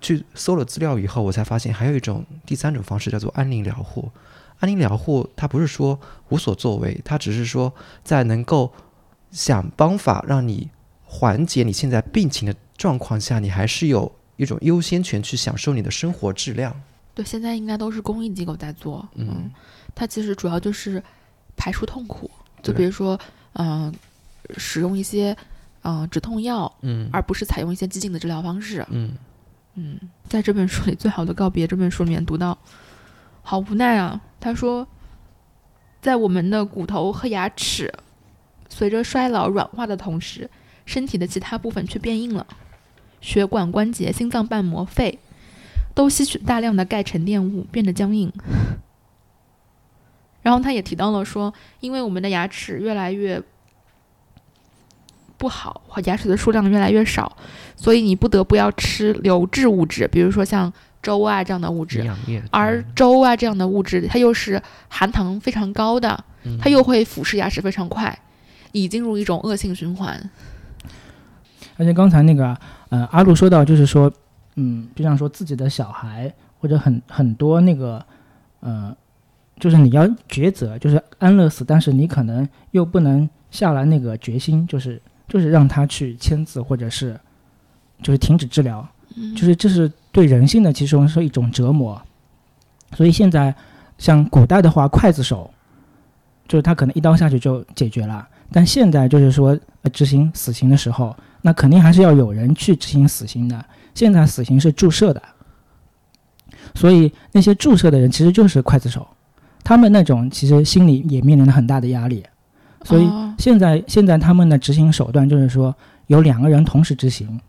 去搜了资料以后，我才发现还有一种第三种方式叫做安宁疗护。安宁疗护它不是说无所作为，它只是说在能够想方法让你缓解你现在病情的状况下，你还是有一种优先权去享受你的生活质量。对，现在应该都是公益机构在做。嗯，它其实主要就是排除痛苦，就比如说，嗯、使用一些嗯、呃止痛药，嗯而不是采用一些激进的治疗方式。嗯嗯，在这本书里，《最好的告别》这本书里面读到，好无奈啊。他说，在我们的骨头和牙齿随着衰老软化的同时，身体的其他部分却变硬了，血管、关节、心脏瓣膜、肺都吸取大量的钙沉淀物，变得僵硬。然后他也提到了说，因为我们的牙齿越来越不好，牙齿的数量越来越少，所以你不得不要吃流质物质，比如说像粥啊这样的物质。而粥啊这样的物质，它又是含糖非常高的，嗯它又会腐蚀牙齿非常快，已进入一种恶性循环。而且刚才那个呃，阿路说到，就是说，嗯，就像说自己的小孩或者很很多那个呃，就是你要抉择，就是安乐死，但是你可能又不能下来那个决心，就是就是让他去签字，或者是就是停止治疗，嗯，就是这是对人性的其实是一种折磨。所以现在像古代的话，刽子手就是他可能一刀下去就解决了，但现在就是说呃执行死刑的时候，那肯定还是要有人去执行死刑的。现在死刑是注射的，所以那些注射的人其实就是刽子手，他们那种其实心里也面临着很大的压力。所以哦。现在现在他们的执行手段就是说有两个人同时执行，然后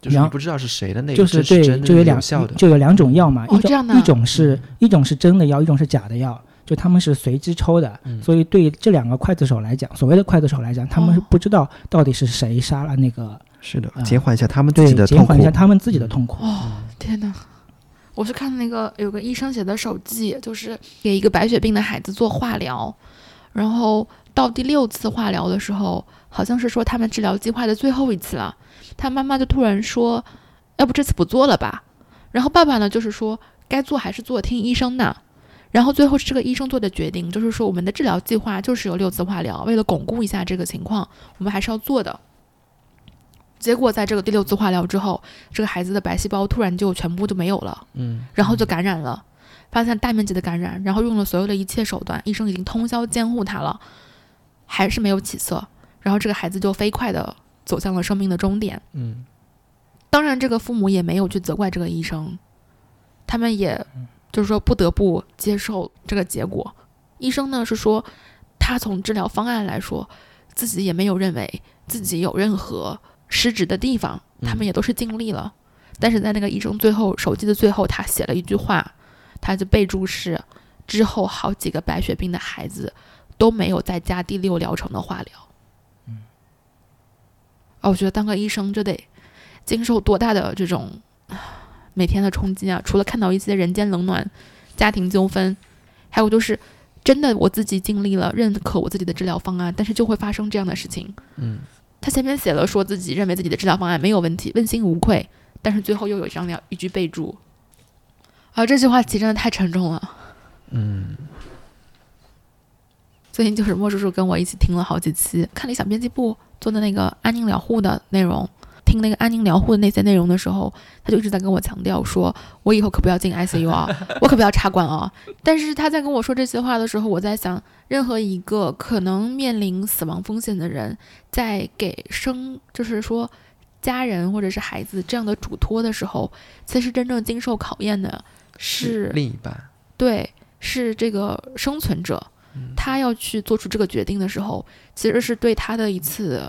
就是你不知道是谁的那个，就是真的对，就有两有效的，就有两种药嘛，一种一种是一种是真的药，一种是假的药，就他们是随机抽的，嗯所以对这两个刽子手来讲，所谓的刽子手来讲，他们是哦不知道到底是谁杀了那个，是的，啊减缓一下他们自对己的，痛苦减缓一下，他们自己的痛苦。哦，天哪！我是看那个有个医生写的手记，就是给一个白血病的孩子做化疗，然后到第六次化疗的时候，好像是说他们治疗计划的最后一次了，他妈妈就突然说，要不这次不做了吧？然后爸爸呢，就是说该做还是做，听医生的。然后最后是这个医生做的决定，就是说我们的治疗计划就是有六次化疗，为了巩固一下这个情况，我们还是要做的。结果在这个第六次化疗之后，这个孩子的白细胞突然就全部就没有了，嗯，然后就感染了，发现大面积的感染，然后用了所有的一切手段，医生已经通宵监护他了，还是没有起色，然后这个孩子就飞快的走向了生命的终点。嗯，当然，这个父母也没有去责怪这个医生，他们也就是说不得不接受这个结果。医生呢是说，他从治疗方案来说，自己也没有认为自己有任何失职的地方，他们也都是尽力了。但是在那个医生最后手机的最后，他写了一句话，他就备注是：之后好几个白血病的孩子都没有再加第六疗程的化疗。嗯，哦，我觉得当个医生就得经受多大的这种啊每天的冲击啊！除了看到一些人间冷暖、家庭纠纷，还有就是真的我自己尽力了，认可我自己的治疗方案，但是就会发生这样的事情。嗯，他前面写了说自己认为自己的治疗方案没有问题，问心无愧，但是最后又有这样的一句备注，啊，这句话其实真的太沉重了。嗯，最近就是莫叔叔跟我一起听了好几期，看理想编辑部做的那个安宁疗护的内容，听那个安宁疗护的那些内容的时候，他就一直在跟我强调说，我以后可不要进 ICU 啊，我可不要插管啊。但是他在跟我说这些话的时候，我在想，任何一个可能面临死亡风险的人，在给生，就是说家人或者是孩子这样的嘱托的时候，其实真正经受考验的是另一半，对，是这个生存者，嗯他要去做出这个决定的时候，其实是对他的一次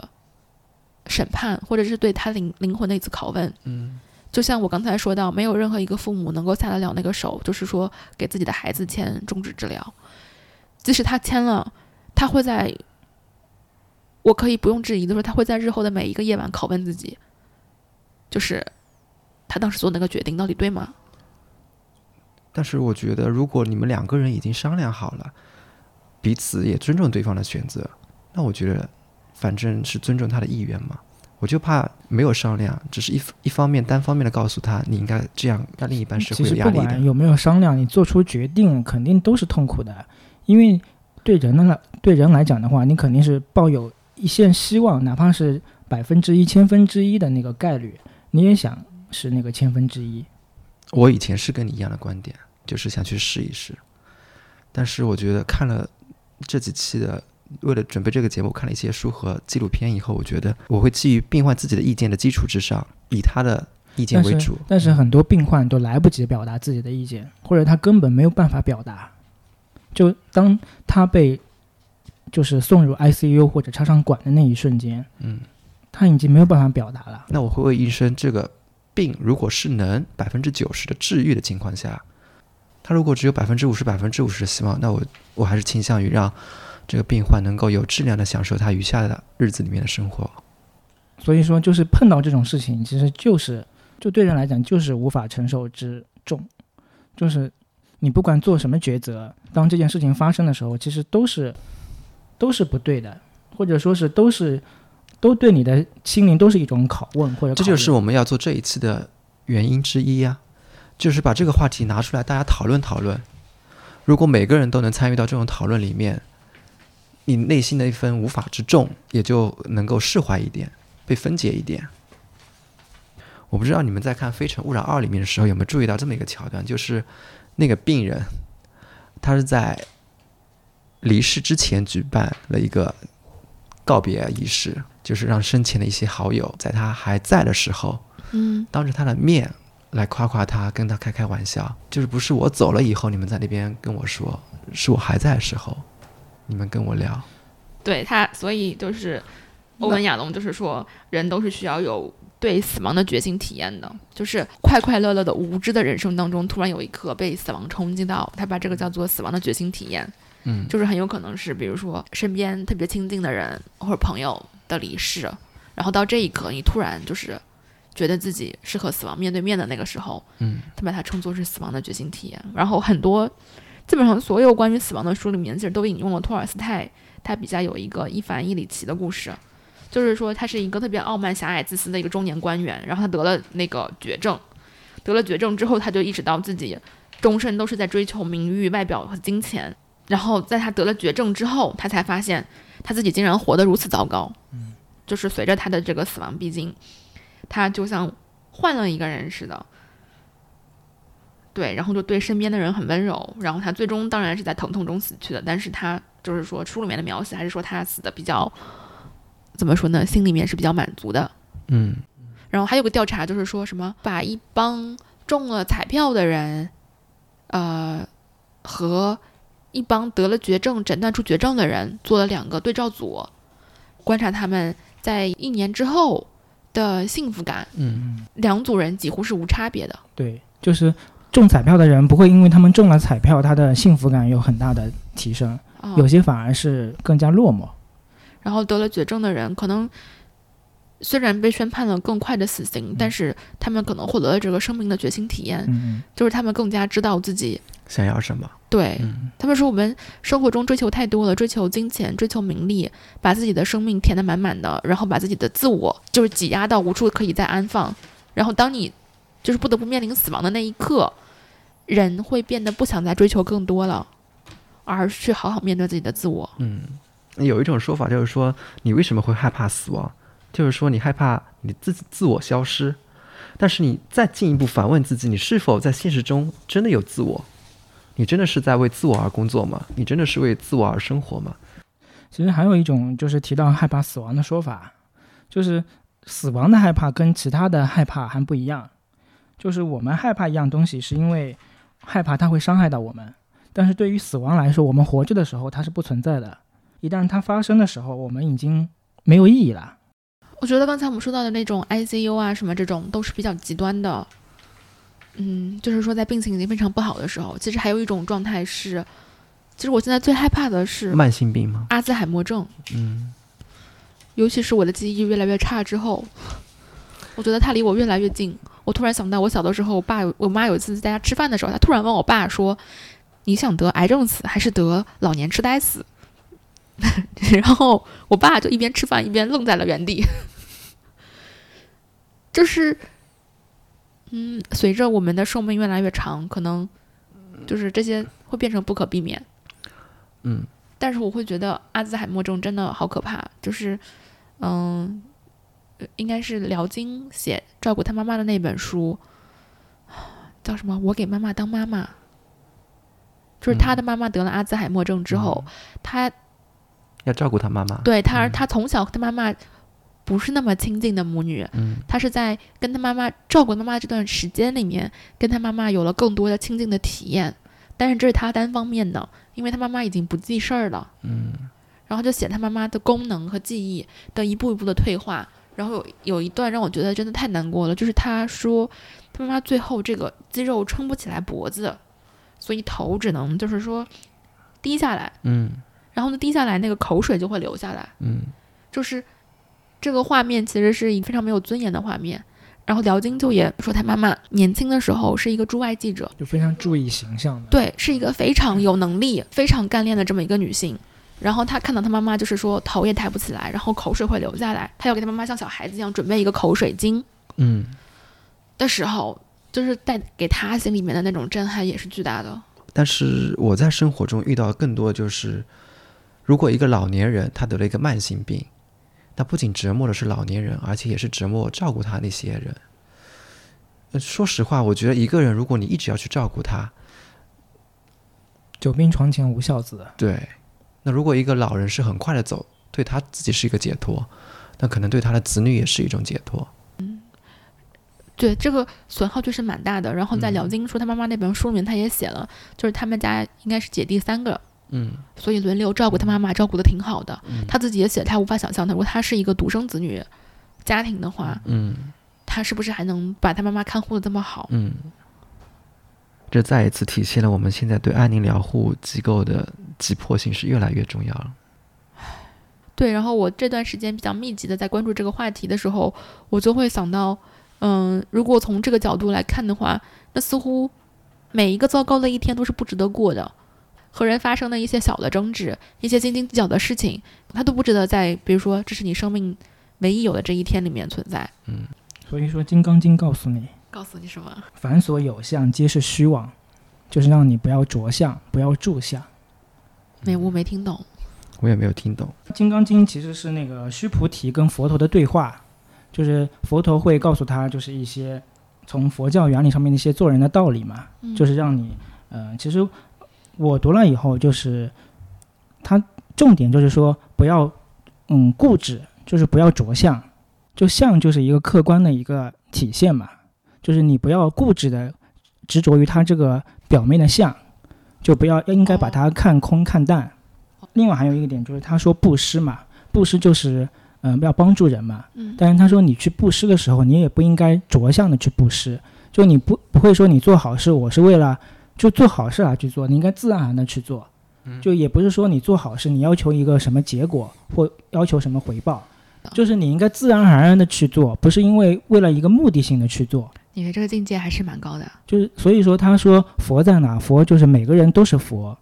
审判，或者是对他灵灵魂的一次拷问。嗯就像我刚才说到，没有任何一个父母能够下得了那个手，就是说给自己的孩子签终止治疗。即使他签了，他会在，我可以不用质疑的说，他会在日后的每一个夜晚拷问自己，就是他当时做那个决定到底对吗？但是我觉得，如果你们两个人已经商量好了，彼此也尊重对方的选择，那我觉得，反正是尊重他的意愿嘛。我就怕没有商量，只是一一方面单方面的告诉他你应该这样，那另一半是其会有压力的实不管。有没有商量，你做出决定肯定都是痛苦的，因为对人的来对人来讲的话，你肯定是抱有一线希望，哪怕是百分之一、千分之一的那个概率，你也想是那个千分之一。我以前是跟你一样的观点，就是想去试一试。但是我觉得看了这几期的，为了准备这个节目，看了一些书和纪录片以后，我觉得我会基于病患自己的意见的基础之上，以他的意见但是为主。但是很多病患都来不及表达自己的意见，或者他根本没有办法表达。就当他被就是送入 ICU 或者插上管的那一瞬间，嗯，他已经没有办法表达了。那我会问医生，这个病如果是能百分之九十的治愈的情况下，他如果只有百分之五十、百分之五十的希望，那我我还是倾向于让这个病患能够有质量的享受他余下的日子里面的生活。所以说，就是碰到这种事情，其实就是就对人来讲就是无法承受之重，就是你不管做什么抉择，当这件事情发生的时候，其实都是都是不对的，或者说是都是都对你的心灵都是一种拷问或者这就是我们要做这一次的原因之一呀，就是把这个话题拿出来，大家讨论讨论。如果每个人都能参与到这种讨论里面，你内心的一份无法之重也就能够释怀一点。被分解一点。我不知道你们在看《非诚勿扰二》里面的时候有没有注意到这么一个桥段，就是那个病人，他是在离世之前举办了一个告别仪式，就是让生前的一些好友在他还在的时候，嗯，当着他的面来夸夸他，跟他开开玩笑。就是不是我走了以后你们在那边跟我说，是我还在的时候，你们跟我聊。对他，所以就是。欧文亚龙就是说，人都是需要有对死亡的觉醒体验的，就是快快乐乐的无知的人生当中，突然有一刻被死亡冲击到，他把这个叫做死亡的觉醒体验。嗯，就是很有可能是，比如说身边特别亲近的人或者朋友的离世，然后到这一刻，你突然就是觉得自己是和死亡面对面的那个时候，嗯，他把它称作是死亡的觉醒体验。然后很多基本上所有关于死亡的书里面，其实都引用了托尔斯泰他笔下有一个伊凡伊里奇的故事。就是说，他是一个特别傲慢、狭隘、自私的一个中年官员，然后他得了那个绝症，得了绝症之后，他就意识到自己终身都是在追求名誉、外表和金钱。然后在他得了绝症之后，他才发现他自己竟然活得如此糟糕。嗯，就是随着他的这个死亡逼近，他就像换了一个人似的。对，然后就对身边的人很温柔。然后他最终当然是在疼痛中死去的，但是他就是说书里面的描写还是说他死的比较。怎么说呢？心里面是比较满足的，嗯。然后还有个调查，就是说什么把一帮中了彩票的人，呃，和一帮得了绝症、诊断出绝症的人做了两个对照组，观察他们在一年之后的幸福感。嗯。两组人几乎是无差别的。对，就是中彩票的人不会因为他们中了彩票，他的幸福感有很大的提升，有些反而是更加落寞。然后得了绝症的人，可能虽然被宣判了更快的死刑，但是他们可能获得了这个生命的觉醒体验，就是他们更加知道自己想要什么。对他们说，我们生活中追求太多了，追求金钱，追求名利，把自己的生命填得满满的，然后把自己的自我就是挤压到无处可以再安放。然后当你就是不得不面临死亡的那一刻，人会变得不想再追求更多了，而去好好面对自己的自我。嗯。有一种说法就是说，你为什么会害怕死亡？就是说你害怕你自己自我消失。但是你再进一步反问自己，你是否在现实中真的有自我？你真的是在为自我而工作吗？你真的是为自我而生活吗？其实还有一种就是提到害怕死亡的说法，就是死亡的害怕跟其他的害怕还不一样。就是我们害怕一样东西，是因为害怕它会伤害到我们。但是对于死亡来说，我们活着的时候它是不存在的。一旦它发生的时候，我们已经没有意义了。我觉得刚才我们说到的那种 ICU 啊，什么这种都是比较极端的。嗯，就是说在病情已经非常不好的时候，其实还有一种状态是，其实我现在最害怕的是慢性病吗？阿兹海默症。嗯，尤其是我的记忆越来越差之后，我觉得他离我越来越近。我突然想到，我小的时候，我爸、我妈有一次在家吃饭的时候，他突然问我爸说：“你想得癌症死，还是得老年痴呆死？” 然后我爸就一边吃饭一边愣在了原地，就是，嗯，随着我们的寿命越来越长，可能就是这些会变成不可避免。嗯，但是我会觉得阿兹海默症真的好可怕，就是，嗯，应该是辽金写照顾他妈妈的那本书，叫什么？我给妈妈当妈妈，就是他的妈妈得了阿兹海默症之后，他。要照顾他妈妈，对他，他从小和他妈妈不是那么亲近的母女，嗯，他是在跟他妈妈照顾妈妈这段时间里面，跟他妈妈有了更多的亲近的体验，但是这是他单方面的，因为他妈妈已经不记事儿了，嗯，然后就写他妈妈的功能和记忆的一步一步的退化，然后有有一段让我觉得真的太难过了，就是他说他妈妈最后这个肌肉撑不起来脖子，所以头只能就是说低下来，嗯。然后呢，低下来那个口水就会流下来。嗯，就是这个画面其实是一非常没有尊严的画面。然后辽金就也说，他妈妈年轻的时候是一个驻外记者，就非常注意形象的。对，是一个非常有能力、非常干练的这么一个女性。然后他看到他妈妈就是说头也抬不起来，然后口水会流下来，他要给他妈妈像小孩子一样准备一个口水巾。嗯，的时候，就是带给他心里面的那种震撼也是巨大的。但是我在生活中遇到更多就是，如果一个老年人他得了一个慢性病。那不仅折磨的是老年人，而且也是折磨照顾他那些人。说实话，我觉得一个人，如果你一直要去照顾他，久病床前无孝子。对。那如果一个老人是很快的走，对他自己是一个解脱，那可能对他的子女也是一种解脱。嗯，对，这个损耗就是蛮大的。然后在辽金说他妈妈那本书里面，他也写了，就是他们家应该是姐弟三个。嗯，所以轮流照顾他妈妈，照顾的挺好的。他自己也写，他无法想象，他如果他是一个独生子女家庭的话，嗯，他是不是还能把他妈妈看护的这么好？嗯，这再一次体现了我们现在对安宁疗护机构的急迫性是越来越重要了。对，然后我这段时间比较密集的在关注这个话题的时候，我就会想到，嗯，如果从这个角度来看的话，那似乎每一个糟糕的一天都是不值得过的。和人发生的一些小的争执，一些斤斤计较的事情，它都不值得在，比如说，这是你生命唯一有的这一天里面存在。嗯，所以说《金刚经》告诉你，告诉你什么？凡所有相，皆是虚妄，就是让你不要着相，不要住相。没，我没听懂。我也没有听懂。《金刚经》其实是那个须菩提跟佛陀的对话，就是佛陀会告诉他，就是一些从佛教原理上面的一些做人的道理嘛，就是让你，呃，其实。我读了以后，就是他重点就是说不要嗯固执，就是不要着相，就相就是一个客观的一个体现嘛，就是你不要固执的执着于它这个表面的相，就不要应该把它看空看淡。另外还有一个点就是他说布施嘛，布施就是嗯要帮助人嘛，但是他说你去布施的时候，你也不应该着相的去布施，就你不不会说你做好事，我是为了。就做好事而去做，你应该自然而然的去做，就也不是说你做好事，你要求一个什么结果或要求什么回报，就是你应该自然而然的去做，不是因为为了一个目的性的去做。你的这个境界还是蛮高的。就是所以说，他说佛在哪？佛就是每个人都是佛，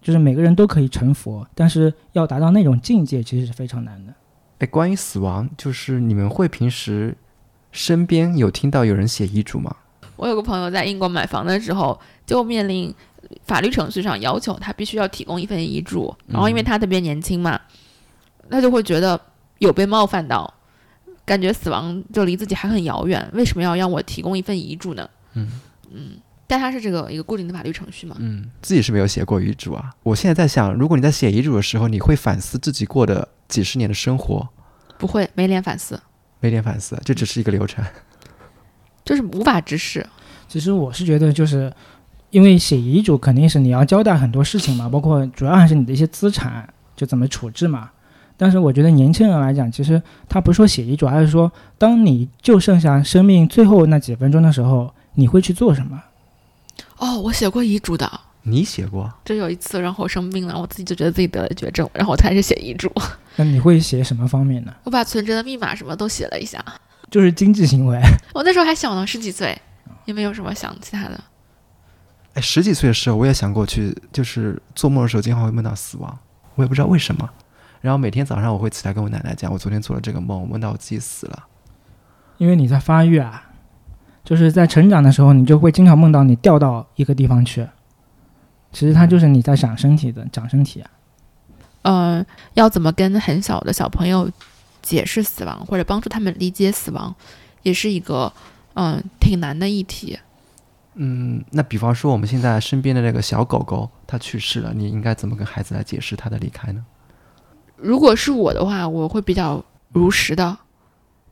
就是每个人都可以成佛，但是要达到那种境界，其实是非常难的。哎，关于死亡，就是你们会平时身边有听到有人写遗嘱吗？我有个朋友在英国买房的时候，就面临法律程序上要求他必须要提供一份遗嘱，然后因为他特别年轻嘛，他就会觉得有被冒犯到，感觉死亡就离自己还很遥远，为什么要让我提供一份遗嘱呢？嗯嗯，但它是这个一个固定的法律程序嘛。嗯，自己是没有写过遗嘱啊。我现在在想，如果你在写遗嘱的时候，你会反思自己过的几十年的生活？不会，没脸反思。没脸反思，这只是一个流程。就是无法直视。其实我是觉得，就是因为写遗嘱肯定是你要交代很多事情嘛，包括主要还是你的一些资产就怎么处置嘛。但是我觉得年轻人来讲，其实他不是说写遗嘱，而是说当你就剩下生命最后那几分钟的时候，你会去做什么？哦，我写过遗嘱的。你写过？就有一次，然后我生病了，我自己就觉得自己得了绝症，然后我开始写遗嘱。那你会写什么方面呢？我把存折的密码什么都写了一下。就是经济行为。我那时候还小呢，十几岁，也没有什么想其他的。哎，十几岁的时候，我也想过去，就是做梦的时候经常会梦到死亡，我也不知道为什么。然后每天早上我会起来跟我奶奶讲，我昨天做了这个梦，我梦到我自己死了。因为你在发育啊，就是在成长的时候，你就会经常梦到你掉到一个地方去。其实它就是你在长身体的，长身体啊。嗯，要怎么跟很小的小朋友？解释死亡或者帮助他们理解死亡，也是一个嗯挺难的议题。嗯，那比方说我们现在身边的那个小狗狗，它去世了，你应该怎么跟孩子来解释它的离开呢？如果是我的话，我会比较如实的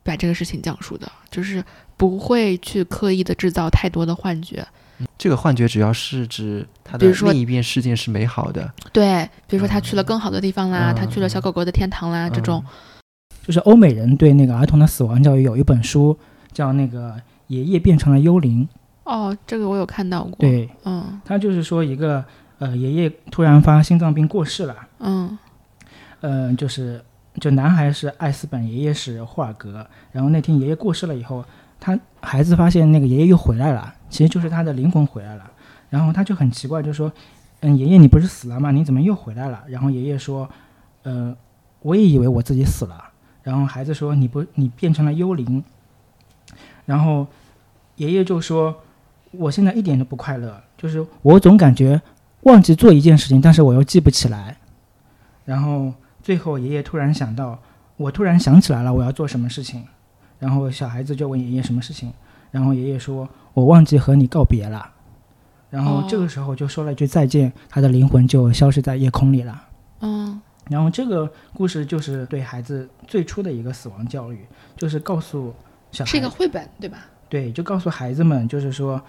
把这个事情讲述的，就是不会去刻意的制造太多的幻觉。这个幻觉主要是指他的另一边世界是美好的。对，比如说他去了更好的地方啦，他去了小狗狗的天堂啦，这种。就是欧美人对那个儿童的死亡教育有一本书，叫那个《爷爷变成了幽灵》。哦，这个我有看到过。对，嗯，他就是说一个呃爷爷突然发心脏病过世了。嗯，嗯，就是就男孩是艾斯本，爷爷是霍尔格。然后那天爷爷过世了以后，他孩子发现那个爷爷又回来了，其实就是他的灵魂回来了。然后他就很奇怪，就说：“嗯，爷爷你不是死了吗？你怎么又回来了？”然后爷爷说：“呃，我也以为我自己死了。”然后孩子说：“你不，你变成了幽灵。”然后爷爷就说：“我现在一点都不快乐，就是我总感觉忘记做一件事情，但是我又记不起来。”然后最后爷爷突然想到，我突然想起来了，我要做什么事情。然后小孩子就问爷爷什么事情，然后爷爷说：“我忘记和你告别了。”然后这个时候就说了一句再见，他的灵魂就消失在夜空里了。嗯，然后这个故事就是对孩子最初的一个死亡教育，就是告诉小孩是一个绘本对吧？对，就告诉孩子们，就是说，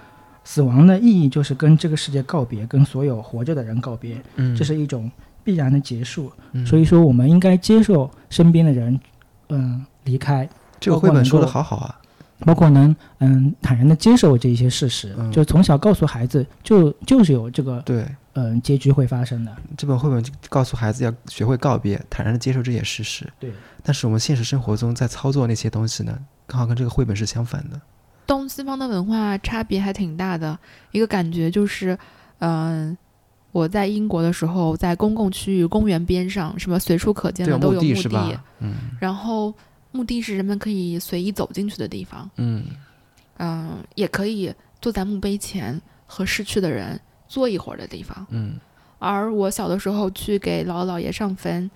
死亡的意义就是跟这个世界告别，跟所有活着的人告别，嗯，这是一种必然的结束。嗯所以说，我们应该接受身边的人，嗯，离开，这个绘本说的好好啊。包括能嗯坦然的接受这一些事实，嗯就从小告诉孩子，就就是有这个对，嗯结局会发生的。这本绘本就告诉孩子要学会告别，坦然的接受这些事实。对，但是我们现实生活中在操作那些东西呢，刚好跟这个绘本是相反的。东西方的文化差别还挺大的。一个感觉就是，嗯、我在英国的时候，在公共区域、公园边上，什么随处可见，的都有地墓地，然后墓地是人们可以随意走进去的地方，嗯。嗯、也可以坐在墓碑前和逝去的人坐一会儿的地方。嗯。而我小的时候去给姥姥姥爷上坟，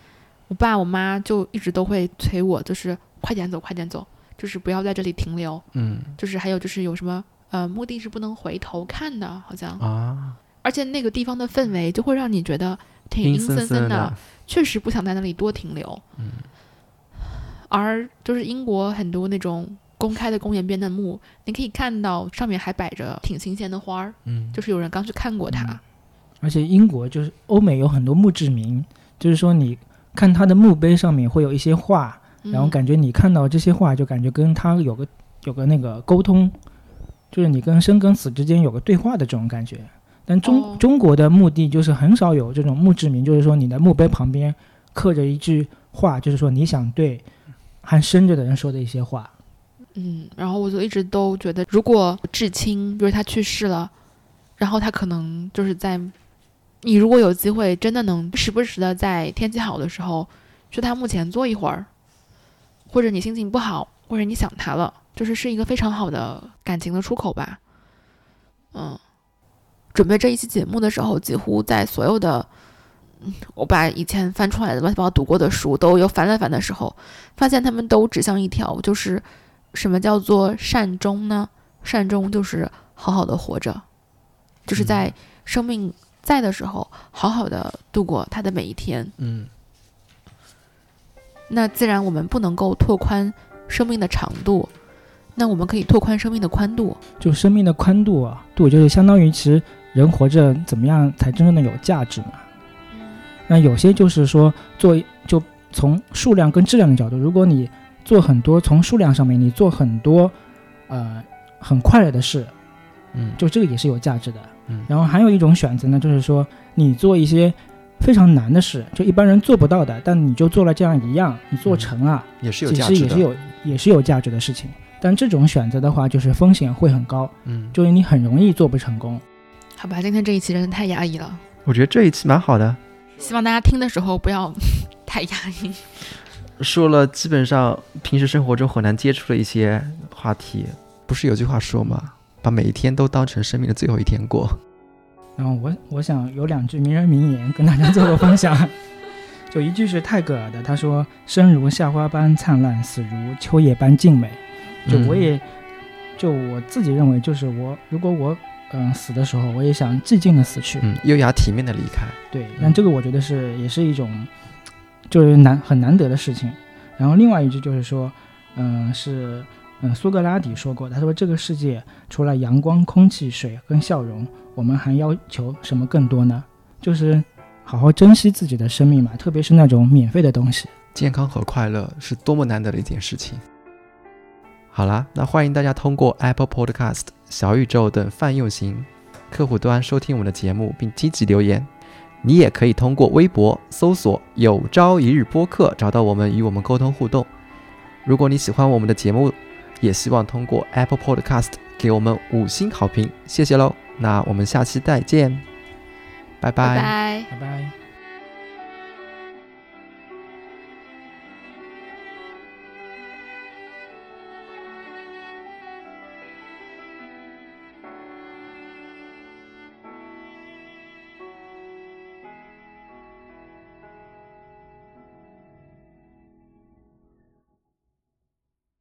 我爸我妈就一直都会催我，就是快点走，快点走，就是不要在这里停留。嗯。就是还有就是有什么呃，墓地是不能回头看的，好像，啊，而且那个地方的氛围就会让你觉得挺阴森森森的。确实不想在那里多停留。嗯而就是英国很多那种公开的公园边的墓，你可以看到上面还摆着挺新鲜的花儿，嗯，就是有人刚去看过它。而且英国就是欧美有很多墓志铭，就是说你看他的墓碑上面会有一些话，嗯然后感觉你看到这些话，就感觉跟他有个有个那个沟通，就是你跟生跟死之间有个对话的这种感觉。但中、哦中国的墓地就是很少有这种墓志铭，就是说你的墓碑旁边刻着一句话，就是说你想对还生着的人说的一些话。嗯，然后我就一直都觉得，如果至亲，比如他去世了，然后他可能就是在你如果有机会，真的能时不时的在天气好的时候去他墓前坐一会儿，或者你心情不好，或者你想他了，就是是一个非常好的感情的出口吧。嗯，准备这一期节目的时候，几乎在所有的。嗯我把以前翻出来的乱七八糟读过的书都又翻了翻的时候，发现他们都指向一条，就是什么叫做善终呢？善终就是好好的活着，就是在生命在的时候，好好的度过他的每一天。嗯那自然我们不能够拓宽生命的长度，那我们可以拓宽生命的宽度。就生命的宽度啊，度就是相当于其实人活着怎么样才真正的有价值嘛。那有些就是说做就从数量跟质量的角度，如果你做很多从数量上面你做很多呃很快乐的事，嗯，就这个也是有价值的。嗯然后还有一种选择呢，就是说你做一些非常难的事，就一般人做不到的，但你就做了这样一样，你做成了，也是有其价值的。实也是有也是有价值的事情。但这种选择的话，就是风险会很高，嗯，就是你很容易做不成功。好吧，今天这一期真的太压抑了，我觉得这一期蛮好的，希望大家听的时候不要 太压抑。说了基本上平时生活中很难接触的一些话题。不是有句话说吗？把每一天都当成生命的最后一天过。然后我我想有两句名人名言跟大家做个分享，就一句是泰戈尔的，他说：“生如夏花般灿烂，死如秋叶般静美。”就我也，就我自己认为，就是我如果我嗯死的时候，我也想寂静的死去。嗯，优雅体面的离开。对，但这个我觉得是也是一种，就是难很难得的事情。然后另外一句就是说，嗯，是嗯苏格拉底说过，他说这个世界除了阳光、空气、水跟笑容，我们还要求什么更多呢？就是好好珍惜自己的生命嘛，特别是那种免费的东西。健康和快乐是多么难得的一件事情。好啦，那欢迎大家通过 Apple Podcast、小宇宙等泛用型客户端收听我们的节目，并积极留言。你也可以通过微博搜索“有朝一日播客”找到我们，与我们沟通互动。如果你喜欢我们的节目，也希望通过 Apple Podcast 给我们五星好评，谢谢喽。那我们下期再见，拜拜拜。拜拜。